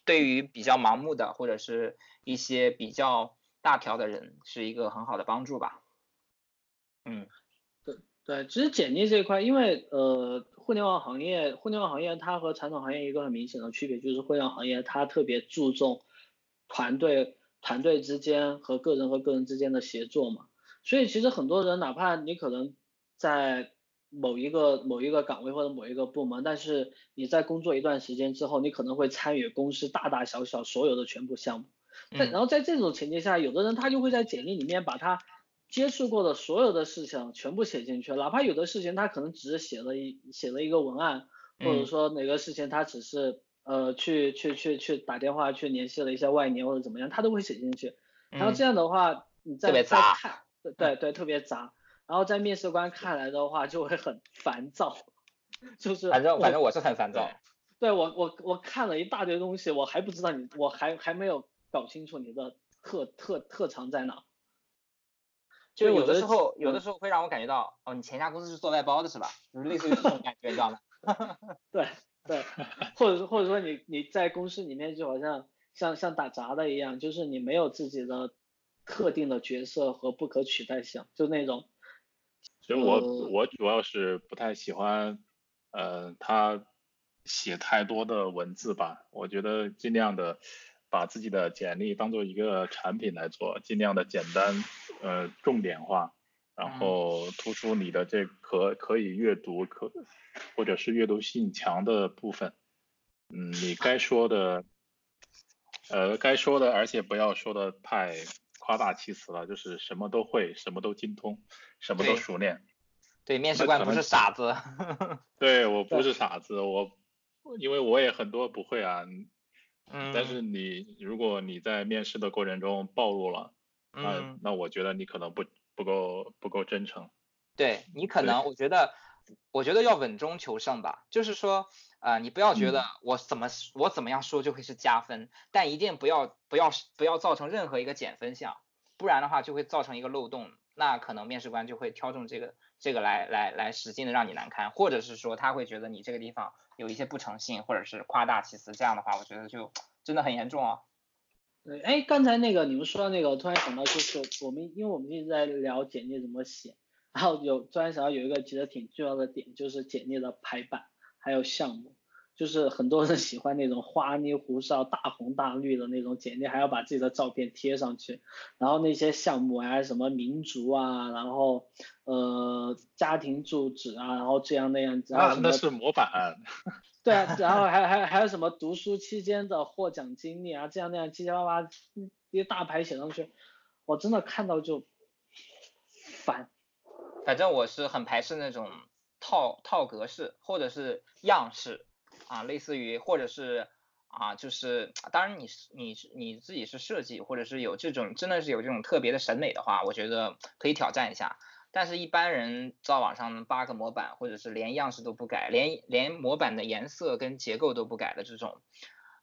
对于比较盲目的或者是一些比较大条的人是一个很好的帮助吧。嗯，对对，其实简历这一块，因为呃，互联网行业，互联网行业它和传统行业一个很明显的区别就是互联网行业它特别注重团队团队之间和个人和个人之间的协作嘛，所以其实很多人哪怕你可能在某一个某一个岗位或者某一个部门，但是你在工作一段时间之后，你可能会参与公司大大小小所有的全部项目。在然后在这种情境下，有的人他就会在简历里面把他接触过的所有的事情全部写进去，哪怕有的事情他可能只是写了一写了一个文案，或者说哪个事情他只是呃去去去去打电话去联系了一下外联或者怎么样，他都会写进去。然后这样的话，你再再看，对对对，特别杂。然后在面试官看来的话，就会很烦躁，就是反正反正我是很烦躁。对我我我看了一大堆东西，我还不知道你，我还还没有搞清楚你的特特特长在哪。就有的时候有的时候会让我感觉到，哦，你前家公司是做外包的是吧？类似于这种感觉，你知道吗？对对，或者或者说你你在公司里面就好像像像打杂的一样，就是你没有自己的特定的角色和不可取代性，就那种。其实我我主要是不太喜欢，呃，他写太多的文字吧。我觉得尽量的把自己的简历当做一个产品来做，尽量的简单，呃，重点化，然后突出你的这可可以阅读可或者是阅读性强的部分。嗯，你该说的，呃，该说的，而且不要说的太。夸大其词了，就是什么都会，什么都精通，什么都熟练。对，面试官不是傻子。对我不是傻子，我因为我也很多不会啊。嗯。但是你如果你在面试的过程中暴露了，那那我觉得你可能不不够不够真诚。对你可能，我觉得我觉得要稳中求胜吧，就是说啊，你不要觉得我怎么我怎么样说就会是加分，但一定不要不要不要造成任何一个减分项。不然的话就会造成一个漏洞，那可能面试官就会挑中这个这个来来来使劲的让你难堪，或者是说他会觉得你这个地方有一些不诚信，或者是夸大其词，这样的话我觉得就真的很严重啊。对，哎，刚才那个你们说的那个，我突然想到就是我们因为我们一直在聊简历怎么写，然后有突然想到有一个其实挺重要的点就是简历的排版还有项目。就是很多人喜欢那种花里胡哨、大红大绿的那种简历，还要把自己的照片贴上去，然后那些项目啊，什么民族啊，然后呃家庭住址啊，然后这样那样，然后那是模板。对啊，然后还还还有什么读书期间的获奖经历啊，这样那样七七八八一大排写上去，我真的看到就烦。反正我是很排斥那种套套格式或者是样式。啊，类似于或者是啊，就是当然你是你是你自己是设计，或者是有这种真的是有这种特别的审美的话，我觉得可以挑战一下。但是，一般人在网上扒个模板，或者是连样式都不改，连连模板的颜色跟结构都不改的这种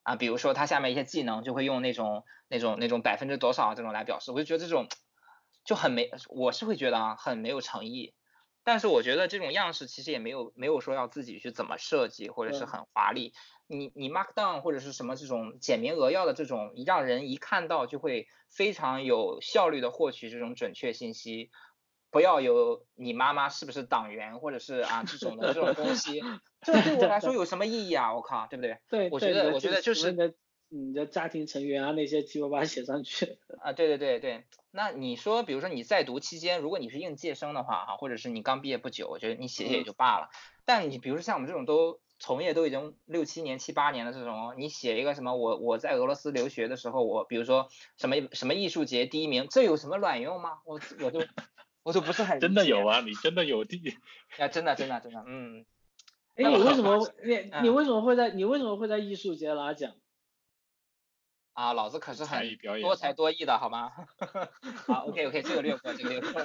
啊，比如说它下面一些技能就会用那种那种那种百分之多少这种来表示，我就觉得这种 就很没，我是会觉得啊，很没有诚意。但是我觉得这种样式其实也没有没有说要自己去怎么设计或者是很华丽，你你 Markdown 或者是什么这种简明扼要的这种，让人一看到就会非常有效率的获取这种准确信息，不要有你妈妈是不是党员或者是啊这种的这种东西，这对我来说 有什么意义啊？我靠，对不对？对，我觉得我觉得就是你的家庭成员啊那些七八八写上去啊，对对对对。那你说，比如说你在读期间，如果你是应届生的话，哈，或者是你刚毕业不久，我觉得你写写也就罢了。但你比如说像我们这种都从业都已经六七年、七八年的这种，你写一个什么我我在俄罗斯留学的时候，我比如说什么什么艺术节第一名，这有什么卵用吗？我我就我就不是很真的有啊，你真的有第 啊，真的真的真的，嗯。哎，你为什么你你为什么会在你为什么会在艺术节拿奖？啊，老子可是很多才多艺的好吗？好，OK OK，这个略过，这个略过。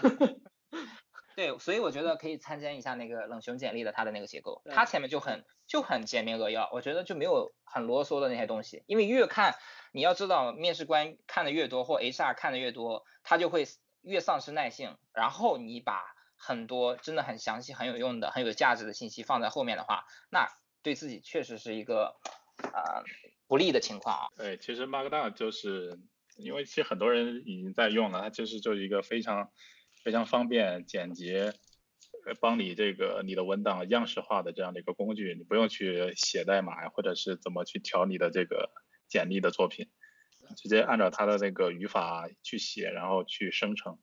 对，所以我觉得可以参见一下那个冷熊简历的它的那个结构，它前面就很就很简明扼要，我觉得就没有很啰嗦的那些东西，因为越看你要知道面试官看的越多或 HR 看的越多，他就会越丧失耐性，然后你把很多真的很详细、很有用的、很有价值的信息放在后面的话，那对自己确实是一个啊不利的情况啊。对，其实 Markdown 就是因为其实很多人已经在用了，它其实就是一个非常。非常方便、简洁，帮你这个你的文档样式化的这样的一个工具，你不用去写代码呀，或者是怎么去调你的这个简历的作品，直接按照它的那个语法去写，然后去生成，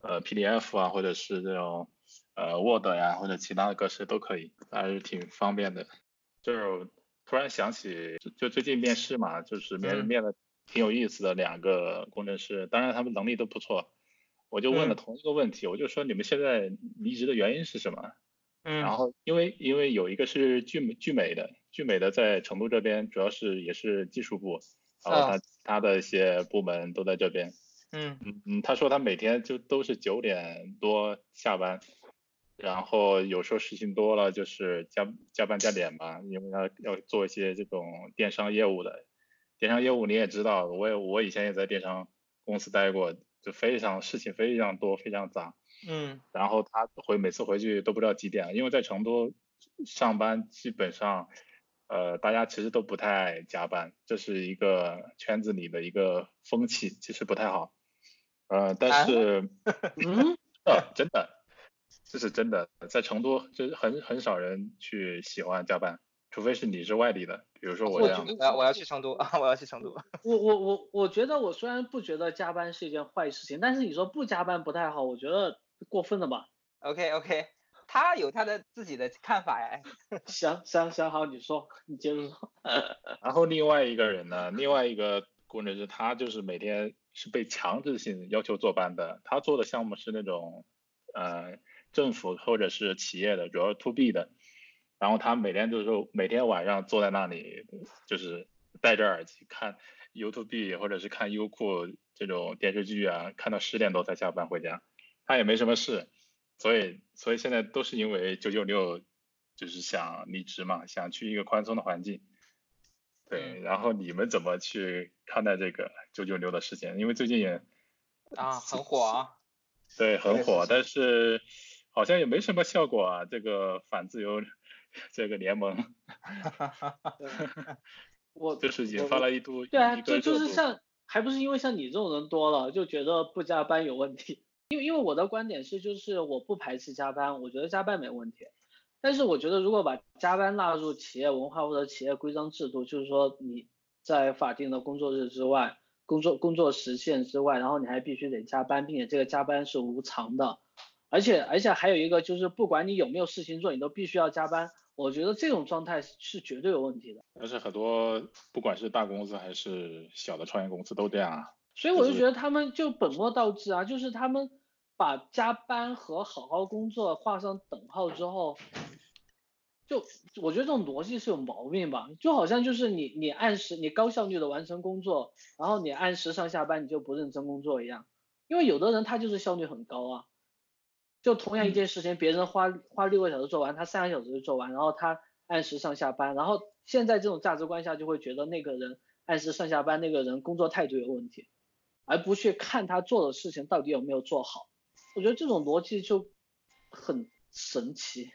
呃 PDF 啊，或者是这种呃 Word 呀，或者其他的格式都可以，还是挺方便的。就是突然想起，就最近面试嘛，就是面面了挺有意思的两个工程师，当然他们能力都不错。我就问了同一个问题，我就说你们现在离职的原因是什么？嗯，然后因为因为有一个是聚美聚美的，聚美的在成都这边主要是也是技术部，然后他他的一些部门都在这边。嗯嗯嗯，他说他每天就都是九点多下班，然后有时候事情多了就是加加班加点吧，因为要要做一些这种电商业务的，电商业务你也知道，我也我以前也在电商公司待过。就非常事情非常多，非常杂。嗯。然后他回每次回去都不知道几点，因为在成都上班基本上，呃，大家其实都不太爱加班，这是一个圈子里的一个风气，其实不太好。呃，但是，嗯，真的，这是真的，在成都就是很很少人去喜欢加班。除非是你是外地的，比如说我这样，我要我要去成都啊，我要去成都。我我我我觉得我虽然不觉得加班是一件坏事情，但是你说不加班不太好，我觉得过分了吧？OK OK，他有他的自己的看法呀。行行行，好，你说，你接着说。然后另外一个人呢，另外一个工程师，他就是每天是被强制性要求坐班的，他做的项目是那种呃政府或者是企业的，主要是 To B 的。然后他每天就是说，每天晚上坐在那里，就是戴着耳机看 YouTube 或者是看优酷这种电视剧啊，看到十点多才下班回家。他也没什么事，所以所以现在都是因为九九六，就是想离职嘛，想去一个宽松的环境。对，然后你们怎么去看待这个九九六的事情？因为最近也啊很火啊。对，很火，但是好像也没什么效果啊，这个反自由。这个联盟，我就是引发了一度对啊，就就是像还不是因为像你这种人多了，就觉得不加班有问题。因为因为我的观点是，就是我不排斥加班，我觉得加班没问题。但是我觉得如果把加班纳入企业文化或者企业规章制度，就是说你在法定的工作日之外，工作工作时限之外，然后你还必须得加班，并且这个加班是无偿的，而且而且还有一个就是不管你有没有事情做，你都必须要加班。我觉得这种状态是绝对有问题的，但是很多不管是大公司还是小的创业公司都这样啊。所以我就觉得他们就本末倒置啊，就是他们把加班和好好工作画上等号之后，就我觉得这种逻辑是有毛病吧，就好像就是你你按时你高效率的完成工作，然后你按时上下班你就不认真工作一样，因为有的人他就是效率很高啊。就同样一件事情，别人花花六个小时做完，他三个小时就做完，然后他按时上下班，然后现在这种价值观下就会觉得那个人按时上下班，那个人工作态度有问题，而不去看他做的事情到底有没有做好。我觉得这种逻辑就很神奇。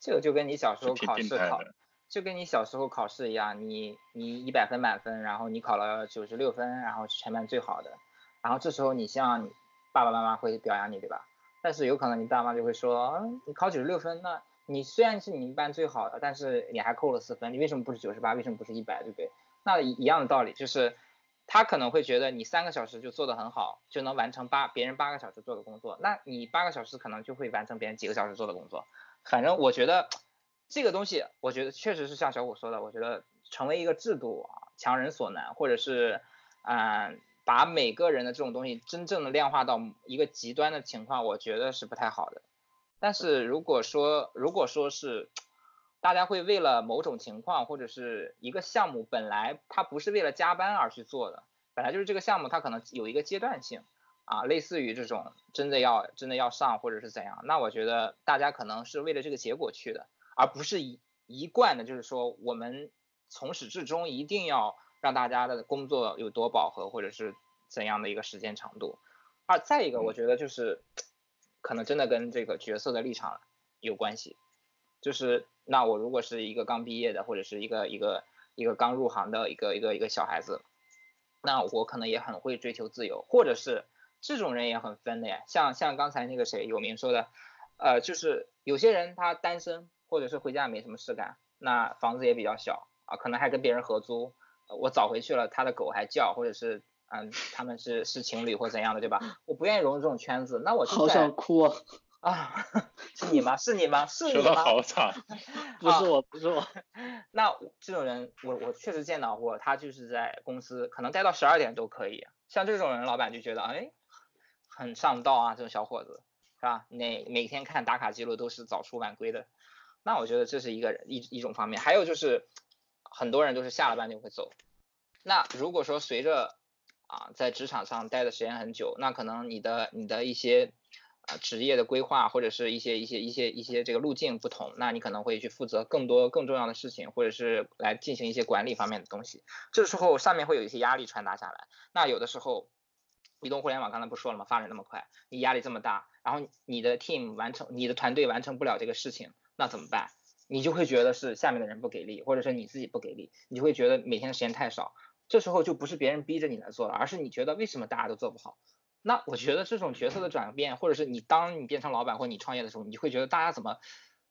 这个就跟你小时候考试考，就跟你小时候考试一样，你你一百分满分，然后你考了九十六分，然后是全班最好的，然后这时候你希望爸爸妈妈会表扬你，对吧？但是有可能你爸妈就会说，你考九十六分，那你虽然是你们班最好的，但是你还扣了四分，你为什么不是九十八？为什么不是一百？对不对？那一样的道理，就是他可能会觉得你三个小时就做得很好，就能完成八别人八个小时做的工作，那你八个小时可能就会完成别人几个小时做的工作。反正我觉得这个东西，我觉得确实是像小虎说的，我觉得成为一个制度啊，强人所难，或者是嗯。把每个人的这种东西真正的量化到一个极端的情况，我觉得是不太好的。但是如果说，如果说是大家会为了某种情况或者是一个项目，本来它不是为了加班而去做的，本来就是这个项目它可能有一个阶段性，啊，类似于这种真的要真的要上或者是怎样，那我觉得大家可能是为了这个结果去的，而不是一一贯的，就是说我们从始至终一定要让大家的工作有多饱和，或者是怎样的一个时间长度。二再一个，我觉得就是可能真的跟这个角色的立场有关系，就是那我如果是一个刚毕业的，或者是一个一个一个刚入行的一个一个一个小孩子，那我可能也很会追求自由，或者是。这种人也很分的呀，像像刚才那个谁有名说的，呃，就是有些人他单身，或者是回家没什么事干，那房子也比较小啊，可能还跟别人合租，我早回去了，他的狗还叫，或者是嗯，他们是是情侣或怎样的，对吧？我不愿意融入这种圈子，那我好想哭啊！啊，是你吗？是你吗？是你吗？说的好惨，不是我，不是我。那这种人，我我确实见到过，他就是在公司可能待到十二点都可以，像这种人，老板就觉得，哎。很上道啊，这种小伙子是吧？每每天看打卡记录都是早出晚归的，那我觉得这是一个一一种方面。还有就是很多人都是下了班就会走。那如果说随着啊在职场上待的时间很久，那可能你的你的一些啊职业的规划或者是一些一些一些一些这个路径不同，那你可能会去负责更多更重要的事情，或者是来进行一些管理方面的东西。这时候上面会有一些压力传达下来。那有的时候。移动互联网刚才不说了吗？发展那么快，你压力这么大，然后你的 team 完成，你的团队完成不了这个事情，那怎么办？你就会觉得是下面的人不给力，或者是你自己不给力，你就会觉得每天的时间太少。这时候就不是别人逼着你来做了，而是你觉得为什么大家都做不好？那我觉得这种角色的转变，或者是你当你变成老板或你创业的时候，你会觉得大家怎么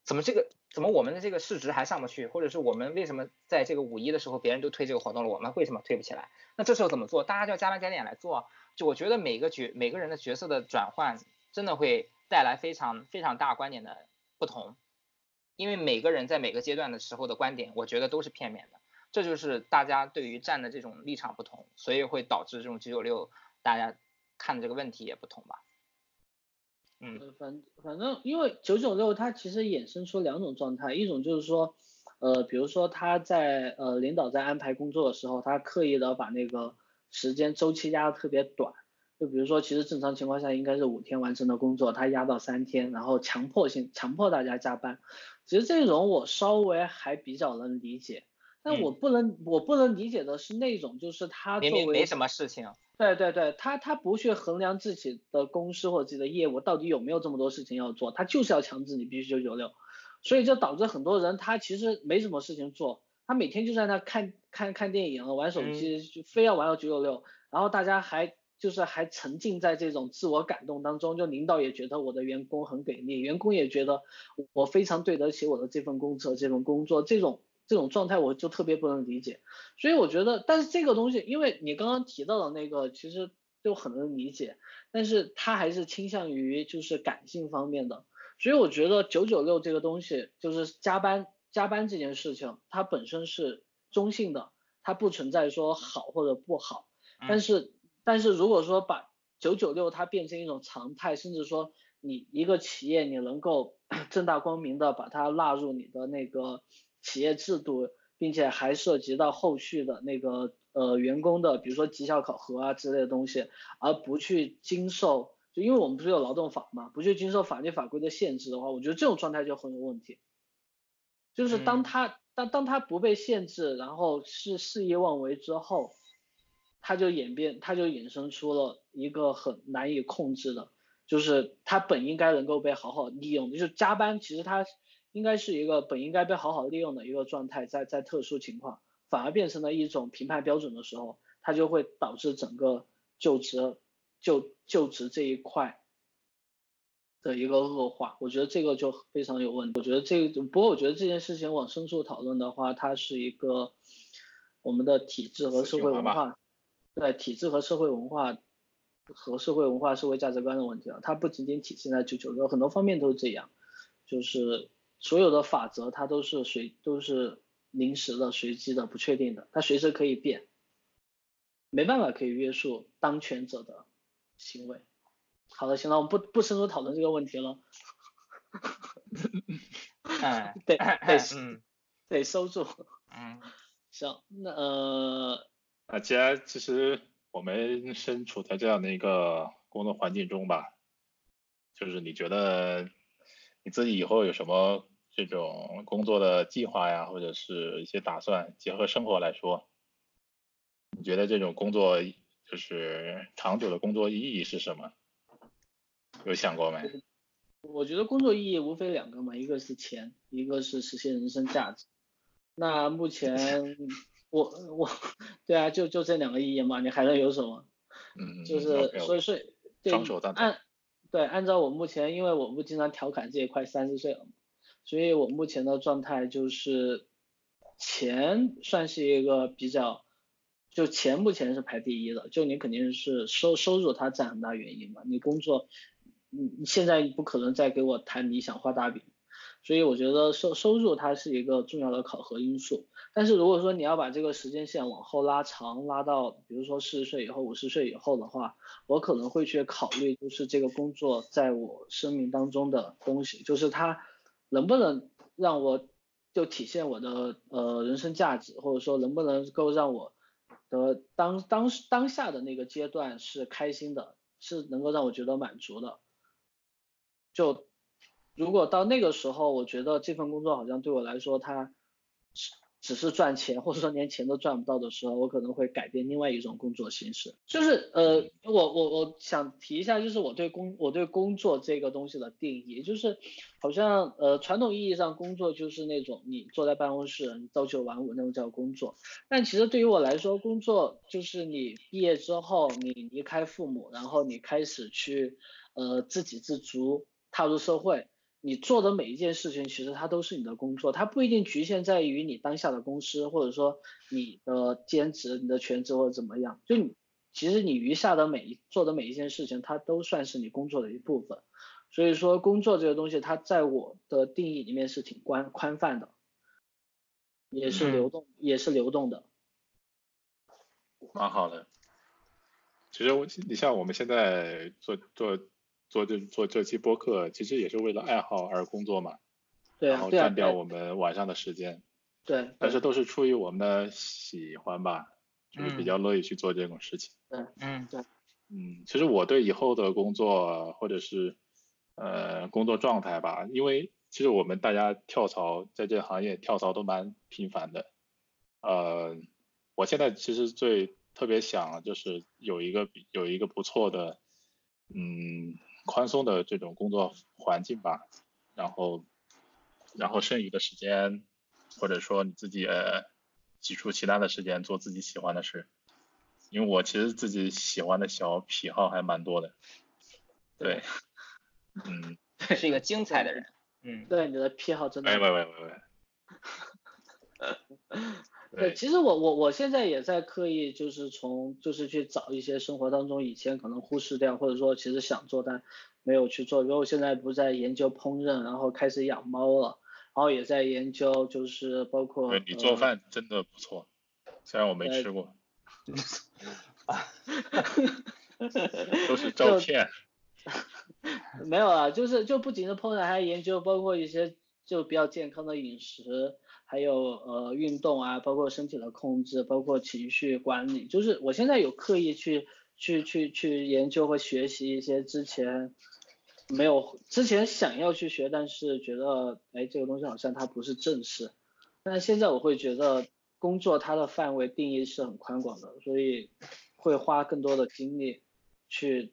怎么这个怎么我们的这个市值还上不去，或者是我们为什么在这个五一的时候别人都推这个活动了，我们为什么推不起来？那这时候怎么做？大家就要加班加点来做。就我觉得每个角每个人的角色的转换，真的会带来非常非常大观点的不同，因为每个人在每个阶段的时候的观点，我觉得都是片面的，这就是大家对于站的这种立场不同，所以会导致这种九九六大家看的这个问题也不同吧。嗯，反反正因为九九六它其实衍生出两种状态，一种就是说，呃，比如说他在呃领导在安排工作的时候，他刻意的把那个。时间周期压的特别短，就比如说，其实正常情况下应该是五天完成的工作，他压到三天，然后强迫性强迫大家加班。其实这种我稍微还比较能理解，但我不能我不能理解的是那种就是他作为没什么事情，对对对，他他不去衡量自己的公司或者自己的业务到底有没有这么多事情要做，他就是要强制你必须九九六，所以就导致很多人他其实没什么事情做。他每天就在那看看看电影、玩手机，就非要玩到九九六，然后大家还就是还沉浸在这种自我感动当中，就领导也觉得我的员工很给力，员工也觉得我非常对得起我的这份工作，这份工作这种这种状态我就特别不能理解，所以我觉得，但是这个东西，因为你刚刚提到的那个，其实就很能理解，但是他还是倾向于就是感性方面的，所以我觉得九九六这个东西就是加班。加班这件事情，它本身是中性的，它不存在说好或者不好。但是，但是如果说把九九六它变成一种常态，甚至说你一个企业你能够 正大光明的把它纳入你的那个企业制度，并且还涉及到后续的那个呃员工的，比如说绩效考核啊之类的东西，而不去经受，就因为我们不是有劳动法嘛，不去经受法律法规的限制的话，我觉得这种状态就很有问题。就是当他当当他不被限制，然后是肆意妄为之后，他就演变，它就衍生出了一个很难以控制的，就是它本应该能够被好好利用，就是加班，其实它应该是一个本应该被好好利用的一个状态，在在特殊情况反而变成了一种评判标准的时候，它就会导致整个就职就就职这一块。的一个恶化，我觉得这个就非常有问题。我觉得这个，不过我觉得这件事情往深处讨论的话，它是一个我们的体制和社会文化，对体制和社会文化和社会文化、社会价值观的问题啊。它不仅仅体现在九九六，很多方面都是这样。就是所有的法则它都是随都是临时的、随机的、不确定的，它随时可以变，没办法可以约束当权者的行为。好的，行了，我们不不深入讨论这个问题了。哎，对，得嗯，得收住。嗯，行，那呃，那既然其实我们身处在这样的一个工作环境中吧，就是你觉得你自己以后有什么这种工作的计划呀，或者是一些打算，结合生活来说，你觉得这种工作就是长久的工作意义是什么？有想过没？我觉得工作意义无非两个嘛，一个是钱，一个是实现人生价值。那目前我 我对啊，就就这两个意义嘛，你还能有什么？嗯，就是所以所以双手赞同。按对按照我目前，因为我不经常调侃自己快三十岁了，所以我目前的状态就是钱算是一个比较，就钱目前是排第一的，就你肯定是收收入它占很大原因嘛，你工作。你现在不可能再给我谈理想画大饼，所以我觉得收收入它是一个重要的考核因素。但是如果说你要把这个时间线往后拉长，拉到比如说四十岁以后、五十岁以后的话，我可能会去考虑，就是这个工作在我生命当中的东西，就是它能不能让我就体现我的呃人生价值，或者说能不能够让我的当当当下的那个阶段是开心的，是能够让我觉得满足的。就如果到那个时候，我觉得这份工作好像对我来说，它只只是赚钱，或者说连钱都赚不到的时候，我可能会改变另外一种工作形式。就是呃，我我我想提一下，就是我对工我对工作这个东西的定义，就是好像呃传统意义上工作就是那种你坐在办公室，你朝九晚五那种叫工作。但其实对于我来说，工作就是你毕业之后，你离开父母，然后你开始去呃自给自足。踏入社会，你做的每一件事情，其实它都是你的工作，它不一定局限在于你当下的公司，或者说你的兼职、你的全职或者怎么样。就你，其实你余下的每一做的每一件事情，它都算是你工作的一部分。所以说，工作这个东西，它在我的定义里面是挺宽宽泛的，也是流动，也是流动的。蛮好的。其实我，你像我们现在做做。做这做这期播客，其实也是为了爱好而工作嘛，对然后占掉我们晚上的时间，对，但是都是出于我们的喜欢吧，就是比较乐意去做这种事情，嗯，嗯，对，嗯，其实我对以后的工作或者是呃工作状态吧，因为其实我们大家跳槽在这个行业跳槽都蛮频繁的，呃，我现在其实最特别想就是有一个有一个不错的，嗯。宽松的这种工作环境吧，然后，然后剩余的时间，或者说你自己呃挤出其他的时间做自己喜欢的事，因为我其实自己喜欢的小癖好还蛮多的，对，嗯，是一个精彩的人，嗯，对，你的癖好真的，喂喂喂喂喂。对，其实我我我现在也在刻意就是从就是去找一些生活当中以前可能忽视掉或者说其实想做但没有去做，比如我现在不在研究烹饪，然后开始养猫了，然后也在研究就是包括。对你做饭真的不错，虽然我没吃过。都是照片。没有啊，就是就不仅是烹饪，还研究包括一些就比较健康的饮食。还有呃运动啊，包括身体的控制，包括情绪管理，就是我现在有刻意去去去去研究和学习一些之前没有之前想要去学，但是觉得哎这个东西好像它不是正事，但现在我会觉得工作它的范围定义是很宽广的，所以会花更多的精力去，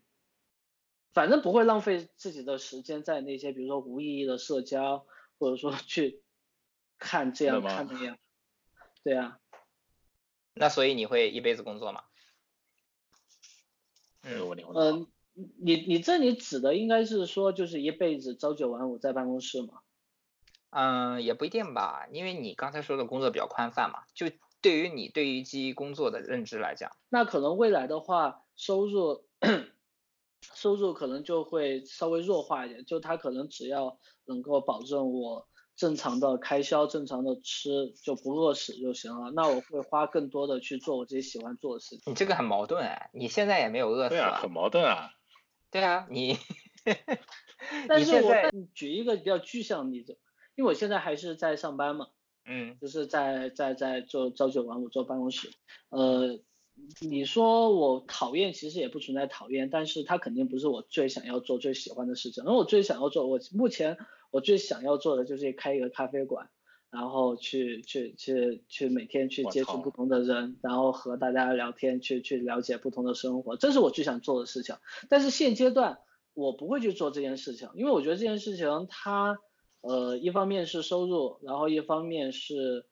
反正不会浪费自己的时间在那些比如说无意义的社交，或者说去。看这样看那样，对啊。那所以你会一辈子工作吗？嗯，你你这里指的应该是说就是一辈子朝九晚五在办公室吗？嗯，也不一定吧，因为你刚才说的工作比较宽泛嘛，就对于你对于记忆工作的认知来讲，那可能未来的话收入收入可能就会稍微弱化一点，就他可能只要能够保证我。正常的开销，正常的吃就不饿死就行了。那我会花更多的去做我自己喜欢做的事情。你这个很矛盾哎，你现在也没有饿死。对啊，很矛盾啊。对啊，你。但是我举一个比较具象的例子，因为我现在还是在上班嘛。嗯。就是在在在做朝九晚五坐办公室。呃，你说我讨厌，其实也不存在讨厌，但是它肯定不是我最想要做、最喜欢的事情。而我最想要做，我目前我最想要做的就是开一个咖啡馆，然后去去去去每天去接触不同的人，然后和大家聊天，去去了解不同的生活，这是我最想做的事情。但是现阶段我不会去做这件事情，因为我觉得这件事情它呃一方面是收入，然后一方面是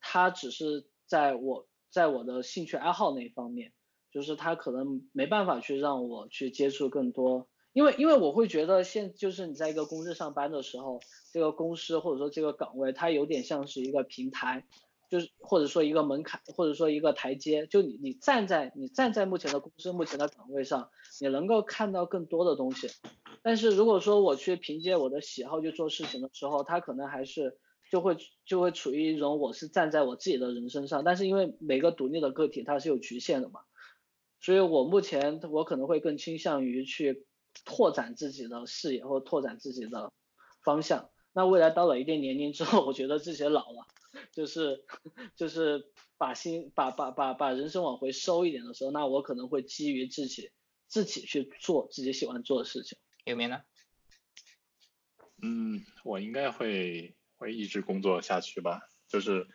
它只是在我。在我的兴趣爱好那一方面，就是他可能没办法去让我去接触更多，因为因为我会觉得现就是你在一个公司上班的时候，这个公司或者说这个岗位，它有点像是一个平台，就是或者说一个门槛，或者说一个台阶，就你你站在你站在目前的公司目前的岗位上，你能够看到更多的东西，但是如果说我去凭借我的喜好去做事情的时候，他可能还是。就会就会处于一种我是站在我自己的人身上，但是因为每个独立的个体它是有局限的嘛，所以我目前我可能会更倾向于去拓展自己的视野或拓展自己的方向。那未来到了一定年龄之后，我觉得自己老了，就是就是把心把把把把人生往回收一点的时候，那我可能会基于自己自己去做自己喜欢做的事情。有没呢？嗯，我应该会。会一直工作下去吧，就是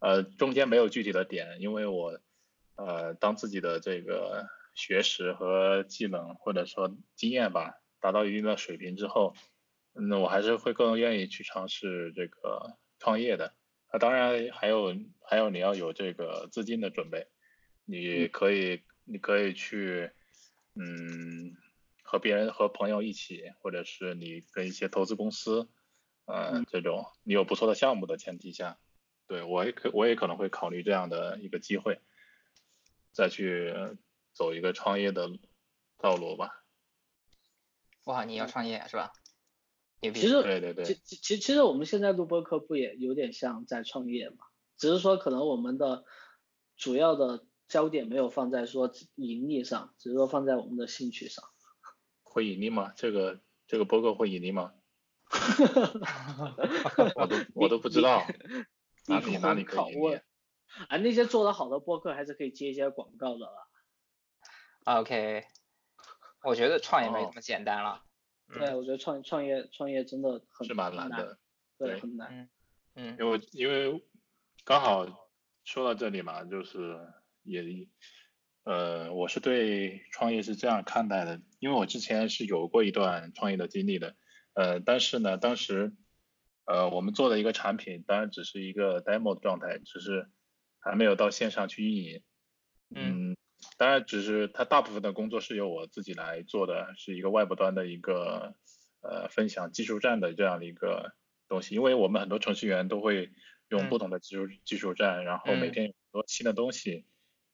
呃中间没有具体的点，因为我呃当自己的这个学识和技能或者说经验吧达到一定的水平之后，那我还是会更愿意去尝试这个创业的。啊，当然还有还有你要有这个资金的准备，你可以你可以去嗯和别人和朋友一起，或者是你跟一些投资公司。呃，这种你有不错的项目的前提下，对我也可我也可能会考虑这样的一个机会，再去走一个创业的道路吧。哇，你要创业是吧？其实对对对，其其其实我们现在录播课不也有点像在创业嘛？只是说可能我们的主要的焦点没有放在说盈利上，只是说放在我们的兴趣上。会盈利吗？这个这个播客会盈利吗？我都 我都不知道哪里哪里可以问啊，那些做的好的播客还是可以接一些广告的啦。OK，我觉得创业没那么简单了。对，我觉得创创业创业真的很是蛮难的，对，很难。嗯，因为因为刚好说到这里嘛，就是也呃，我是对创业是这样看待的，因为我之前是有过一段创业的经历的。呃，但是呢，当时，呃，我们做的一个产品，当然只是一个 demo 的状态，只是还没有到线上去运营。嗯，当然，只是它大部分的工作是由我自己来做的，是一个外部端的一个呃分享技术站的这样的一个东西。因为我们很多程序员都会用不同的技术技术站，然后每天有很多新的东西，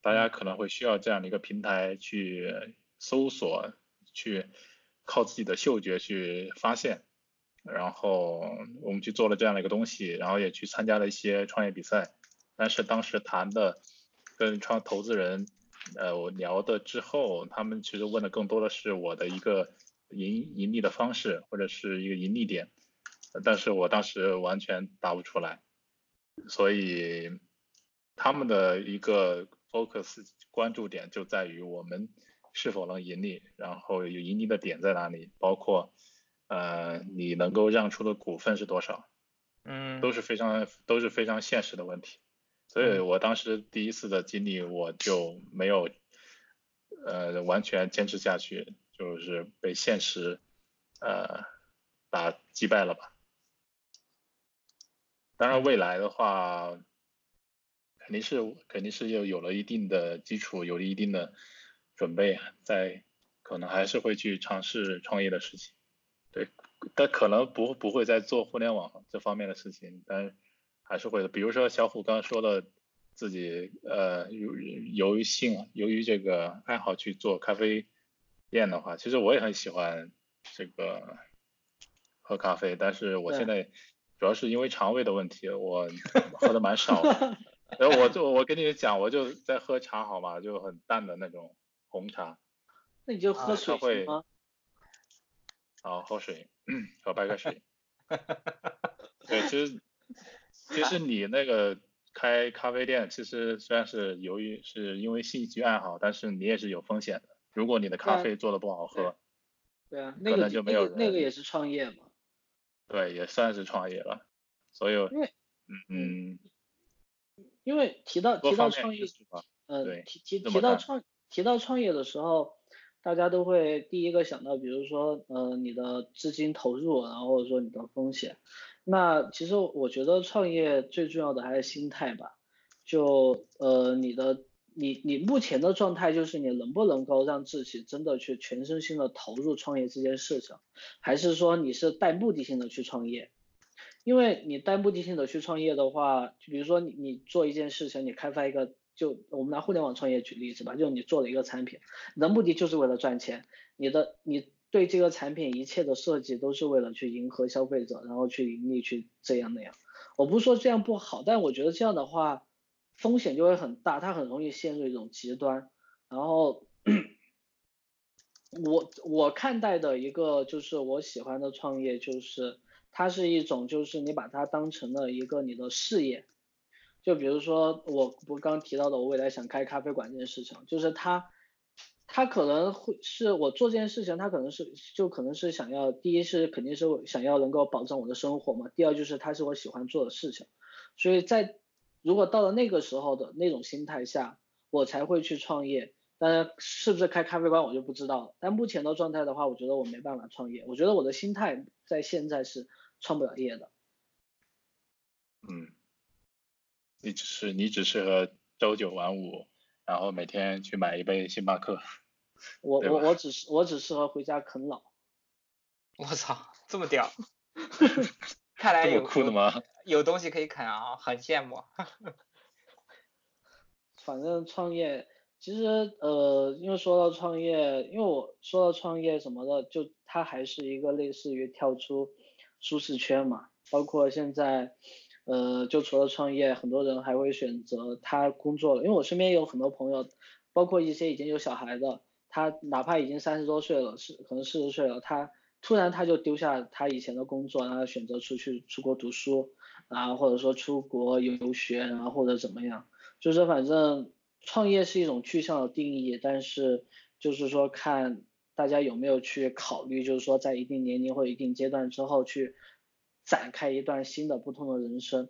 大家可能会需要这样的一个平台去搜索去。靠自己的嗅觉去发现，然后我们去做了这样的一个东西，然后也去参加了一些创业比赛。但是当时谈的跟创投资人，呃，我聊的之后，他们其实问的更多的是我的一个盈盈利的方式或者是一个盈利点，但是我当时完全答不出来，所以他们的一个 focus 关注点就在于我们。是否能盈利？然后有盈利的点在哪里？包括呃，你能够让出的股份是多少？嗯，都是非常都是非常现实的问题。所以我当时第一次的经历，我就没有呃完全坚持下去，就是被现实呃打击败了吧。当然未来的话，肯定是肯定是有有了一定的基础，有了一定的。准备在可能还是会去尝试创业的事情，对，但可能不不会再做互联网这方面的事情，但还是会的。比如说小虎刚刚说的，自己呃由由于性由于这个爱好去做咖啡店的话，其实我也很喜欢这个喝咖啡，但是我现在主要是因为肠胃的问题，我喝的蛮少的。然后我就我跟你讲，我就在喝茶好吗？就很淡的那种。红茶，那你就喝水行吗？好，喝水，喝白开水。对，其实 其实你那个开咖啡店，其实虽然是由于是因为兴趣爱好，但是你也是有风险的。如果你的咖啡做的不好喝，对啊，那个就没有人那个也是创业嘛。对，也算是创业了。所以，因为嗯，因为提到提到创业，嗯，提提提到创提到创业的时候，大家都会第一个想到，比如说呃你的资金投入，然后或者说你的风险。那其实我觉得创业最重要的还是心态吧，就呃你的你你目前的状态就是你能不能够让自己真的去全身心的投入创业这件事情，还是说你是带目的性的去创业？因为你带目的性的去创业的话，就比如说你你做一件事情，你开发一个，就我们拿互联网创业举例子吧，就你做了一个产品，你的目的就是为了赚钱，你的你。对这个产品一切的设计都是为了去迎合消费者，然后去盈利，去这样那样。我不是说这样不好，但我觉得这样的话风险就会很大，它很容易陷入一种极端。然后 我我看待的一个就是我喜欢的创业，就是它是一种就是你把它当成了一个你的事业。就比如说我不刚提到的，我未来想开咖啡馆这件事情，就是他。他可能会是我做这件事情，他可能是就可能是想要，第一是肯定是想要能够保证我的生活嘛，第二就是他是我喜欢做的事情，所以在如果到了那个时候的那种心态下，我才会去创业。当然是不是开咖啡馆我就不知道了，但目前的状态的话，我觉得我没办法创业，我觉得我的心态在现在是创不了业的。嗯，你只是你只适合朝九晚五，然后每天去买一杯星巴克。我我我只是我只适合回家啃老。我操，这么屌！看来有酷的吗？有东西可以啃啊，很羡慕。反正创业，其实呃，因为说到创业，因为我说到创业什么的，就它还是一个类似于跳出舒适圈嘛。包括现在，呃，就除了创业，很多人还会选择他工作了。因为我身边有很多朋友，包括一些已经有小孩的。他哪怕已经三十多岁了，是可能四十岁了，他突然他就丢下他以前的工作，然后选择出去出国读书，然后或者说出国游学，然后或者怎么样，就是反正创业是一种趋向的定义，但是就是说看大家有没有去考虑，就是说在一定年龄或一定阶段之后去展开一段新的不同的人生。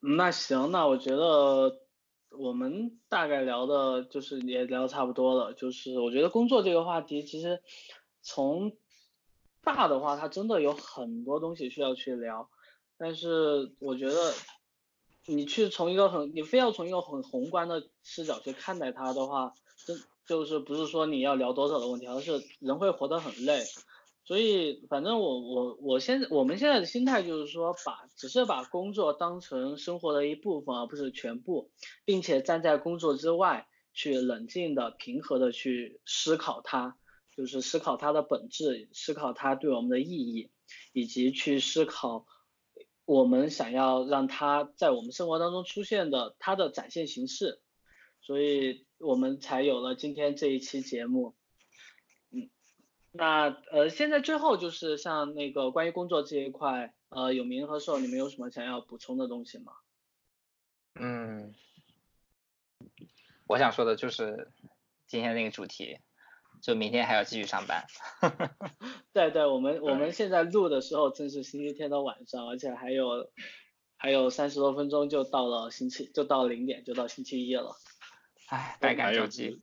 那行，那我觉得。我们大概聊的就是也聊差不多了，就是我觉得工作这个话题其实从大的话，它真的有很多东西需要去聊，但是我觉得你去从一个很你非要从一个很宏观的视角去看待它的话，真就是不是说你要聊多少的问题，而是人会活得很累。所以，反正我我我现在我们现在的心态就是说，把只是把工作当成生活的一部分，而不是全部，并且站在工作之外去冷静的、平和的去思考它，就是思考它的本质，思考它对我们的意义，以及去思考我们想要让它在我们生活当中出现的它的展现形式，所以我们才有了今天这一期节目。那呃，现在最后就是像那个关于工作这一块，呃，有名和寿，你们有什么想要补充的东西吗？嗯，我想说的就是今天那个主题，就明天还要继续上班。对对，我们我们现在录的时候正是星期天的晚上，而且还有还有三十多分钟就到了星期，就到零点就到星期一了。唉，百感交集。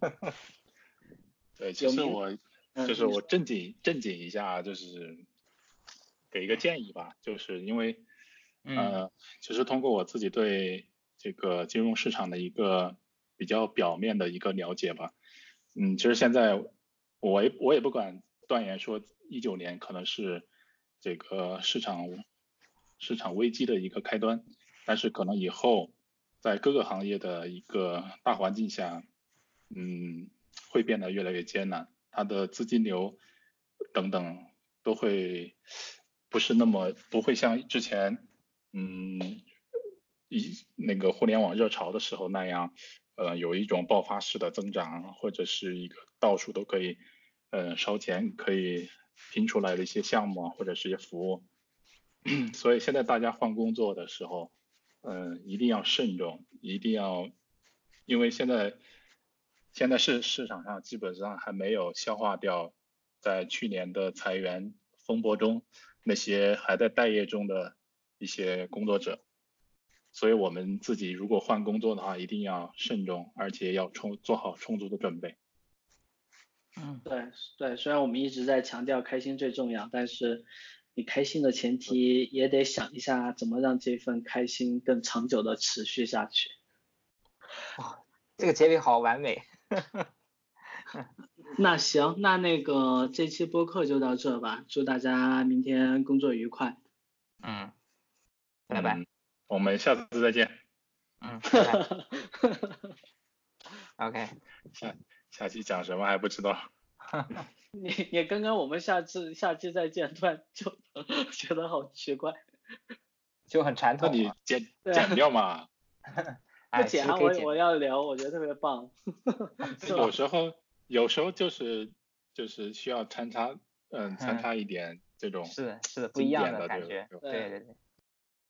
对，其实我。就是我正经正经一下，就是给一个建议吧，就是因为，呃，其实通过我自己对这个金融市场的一个比较表面的一个了解吧，嗯，其实现在我也我也不敢断言说一九年可能是这个市场市场危机的一个开端，但是可能以后在各个行业的一个大环境下，嗯，会变得越来越艰难。它的资金流等等都会不是那么不会像之前嗯一那个互联网热潮的时候那样呃有一种爆发式的增长或者是一个到处都可以呃烧钱可以拼出来的一些项目或者是一些服务，所以现在大家换工作的时候嗯，一定要慎重，一定要，因为现在现在市市场上基本上还没有消化掉在去年的裁员风波中那些还在待业中的一些工作者，所以我们自己如果换工作的话，一定要慎重，而且要充做好充足的准备。嗯，对对，虽然我们一直在强调开心最重要，但是你开心的前提也得想一下怎么让这份开心更长久的持续下去。哇，这个结尾好完美。那行，那那个这期播客就到这吧，祝大家明天工作愉快。嗯，拜拜。我们下次再见。嗯。OK。下。下期讲什么还不知道。你你刚刚我们下次下期再见，突然就觉得好奇怪，就很传统。那你剪剪掉嘛？不剪啊，我我要聊，我觉得特别棒。有时候有时候就是就是需要穿插，嗯，穿插一点这种是是不一样的感觉，对对对。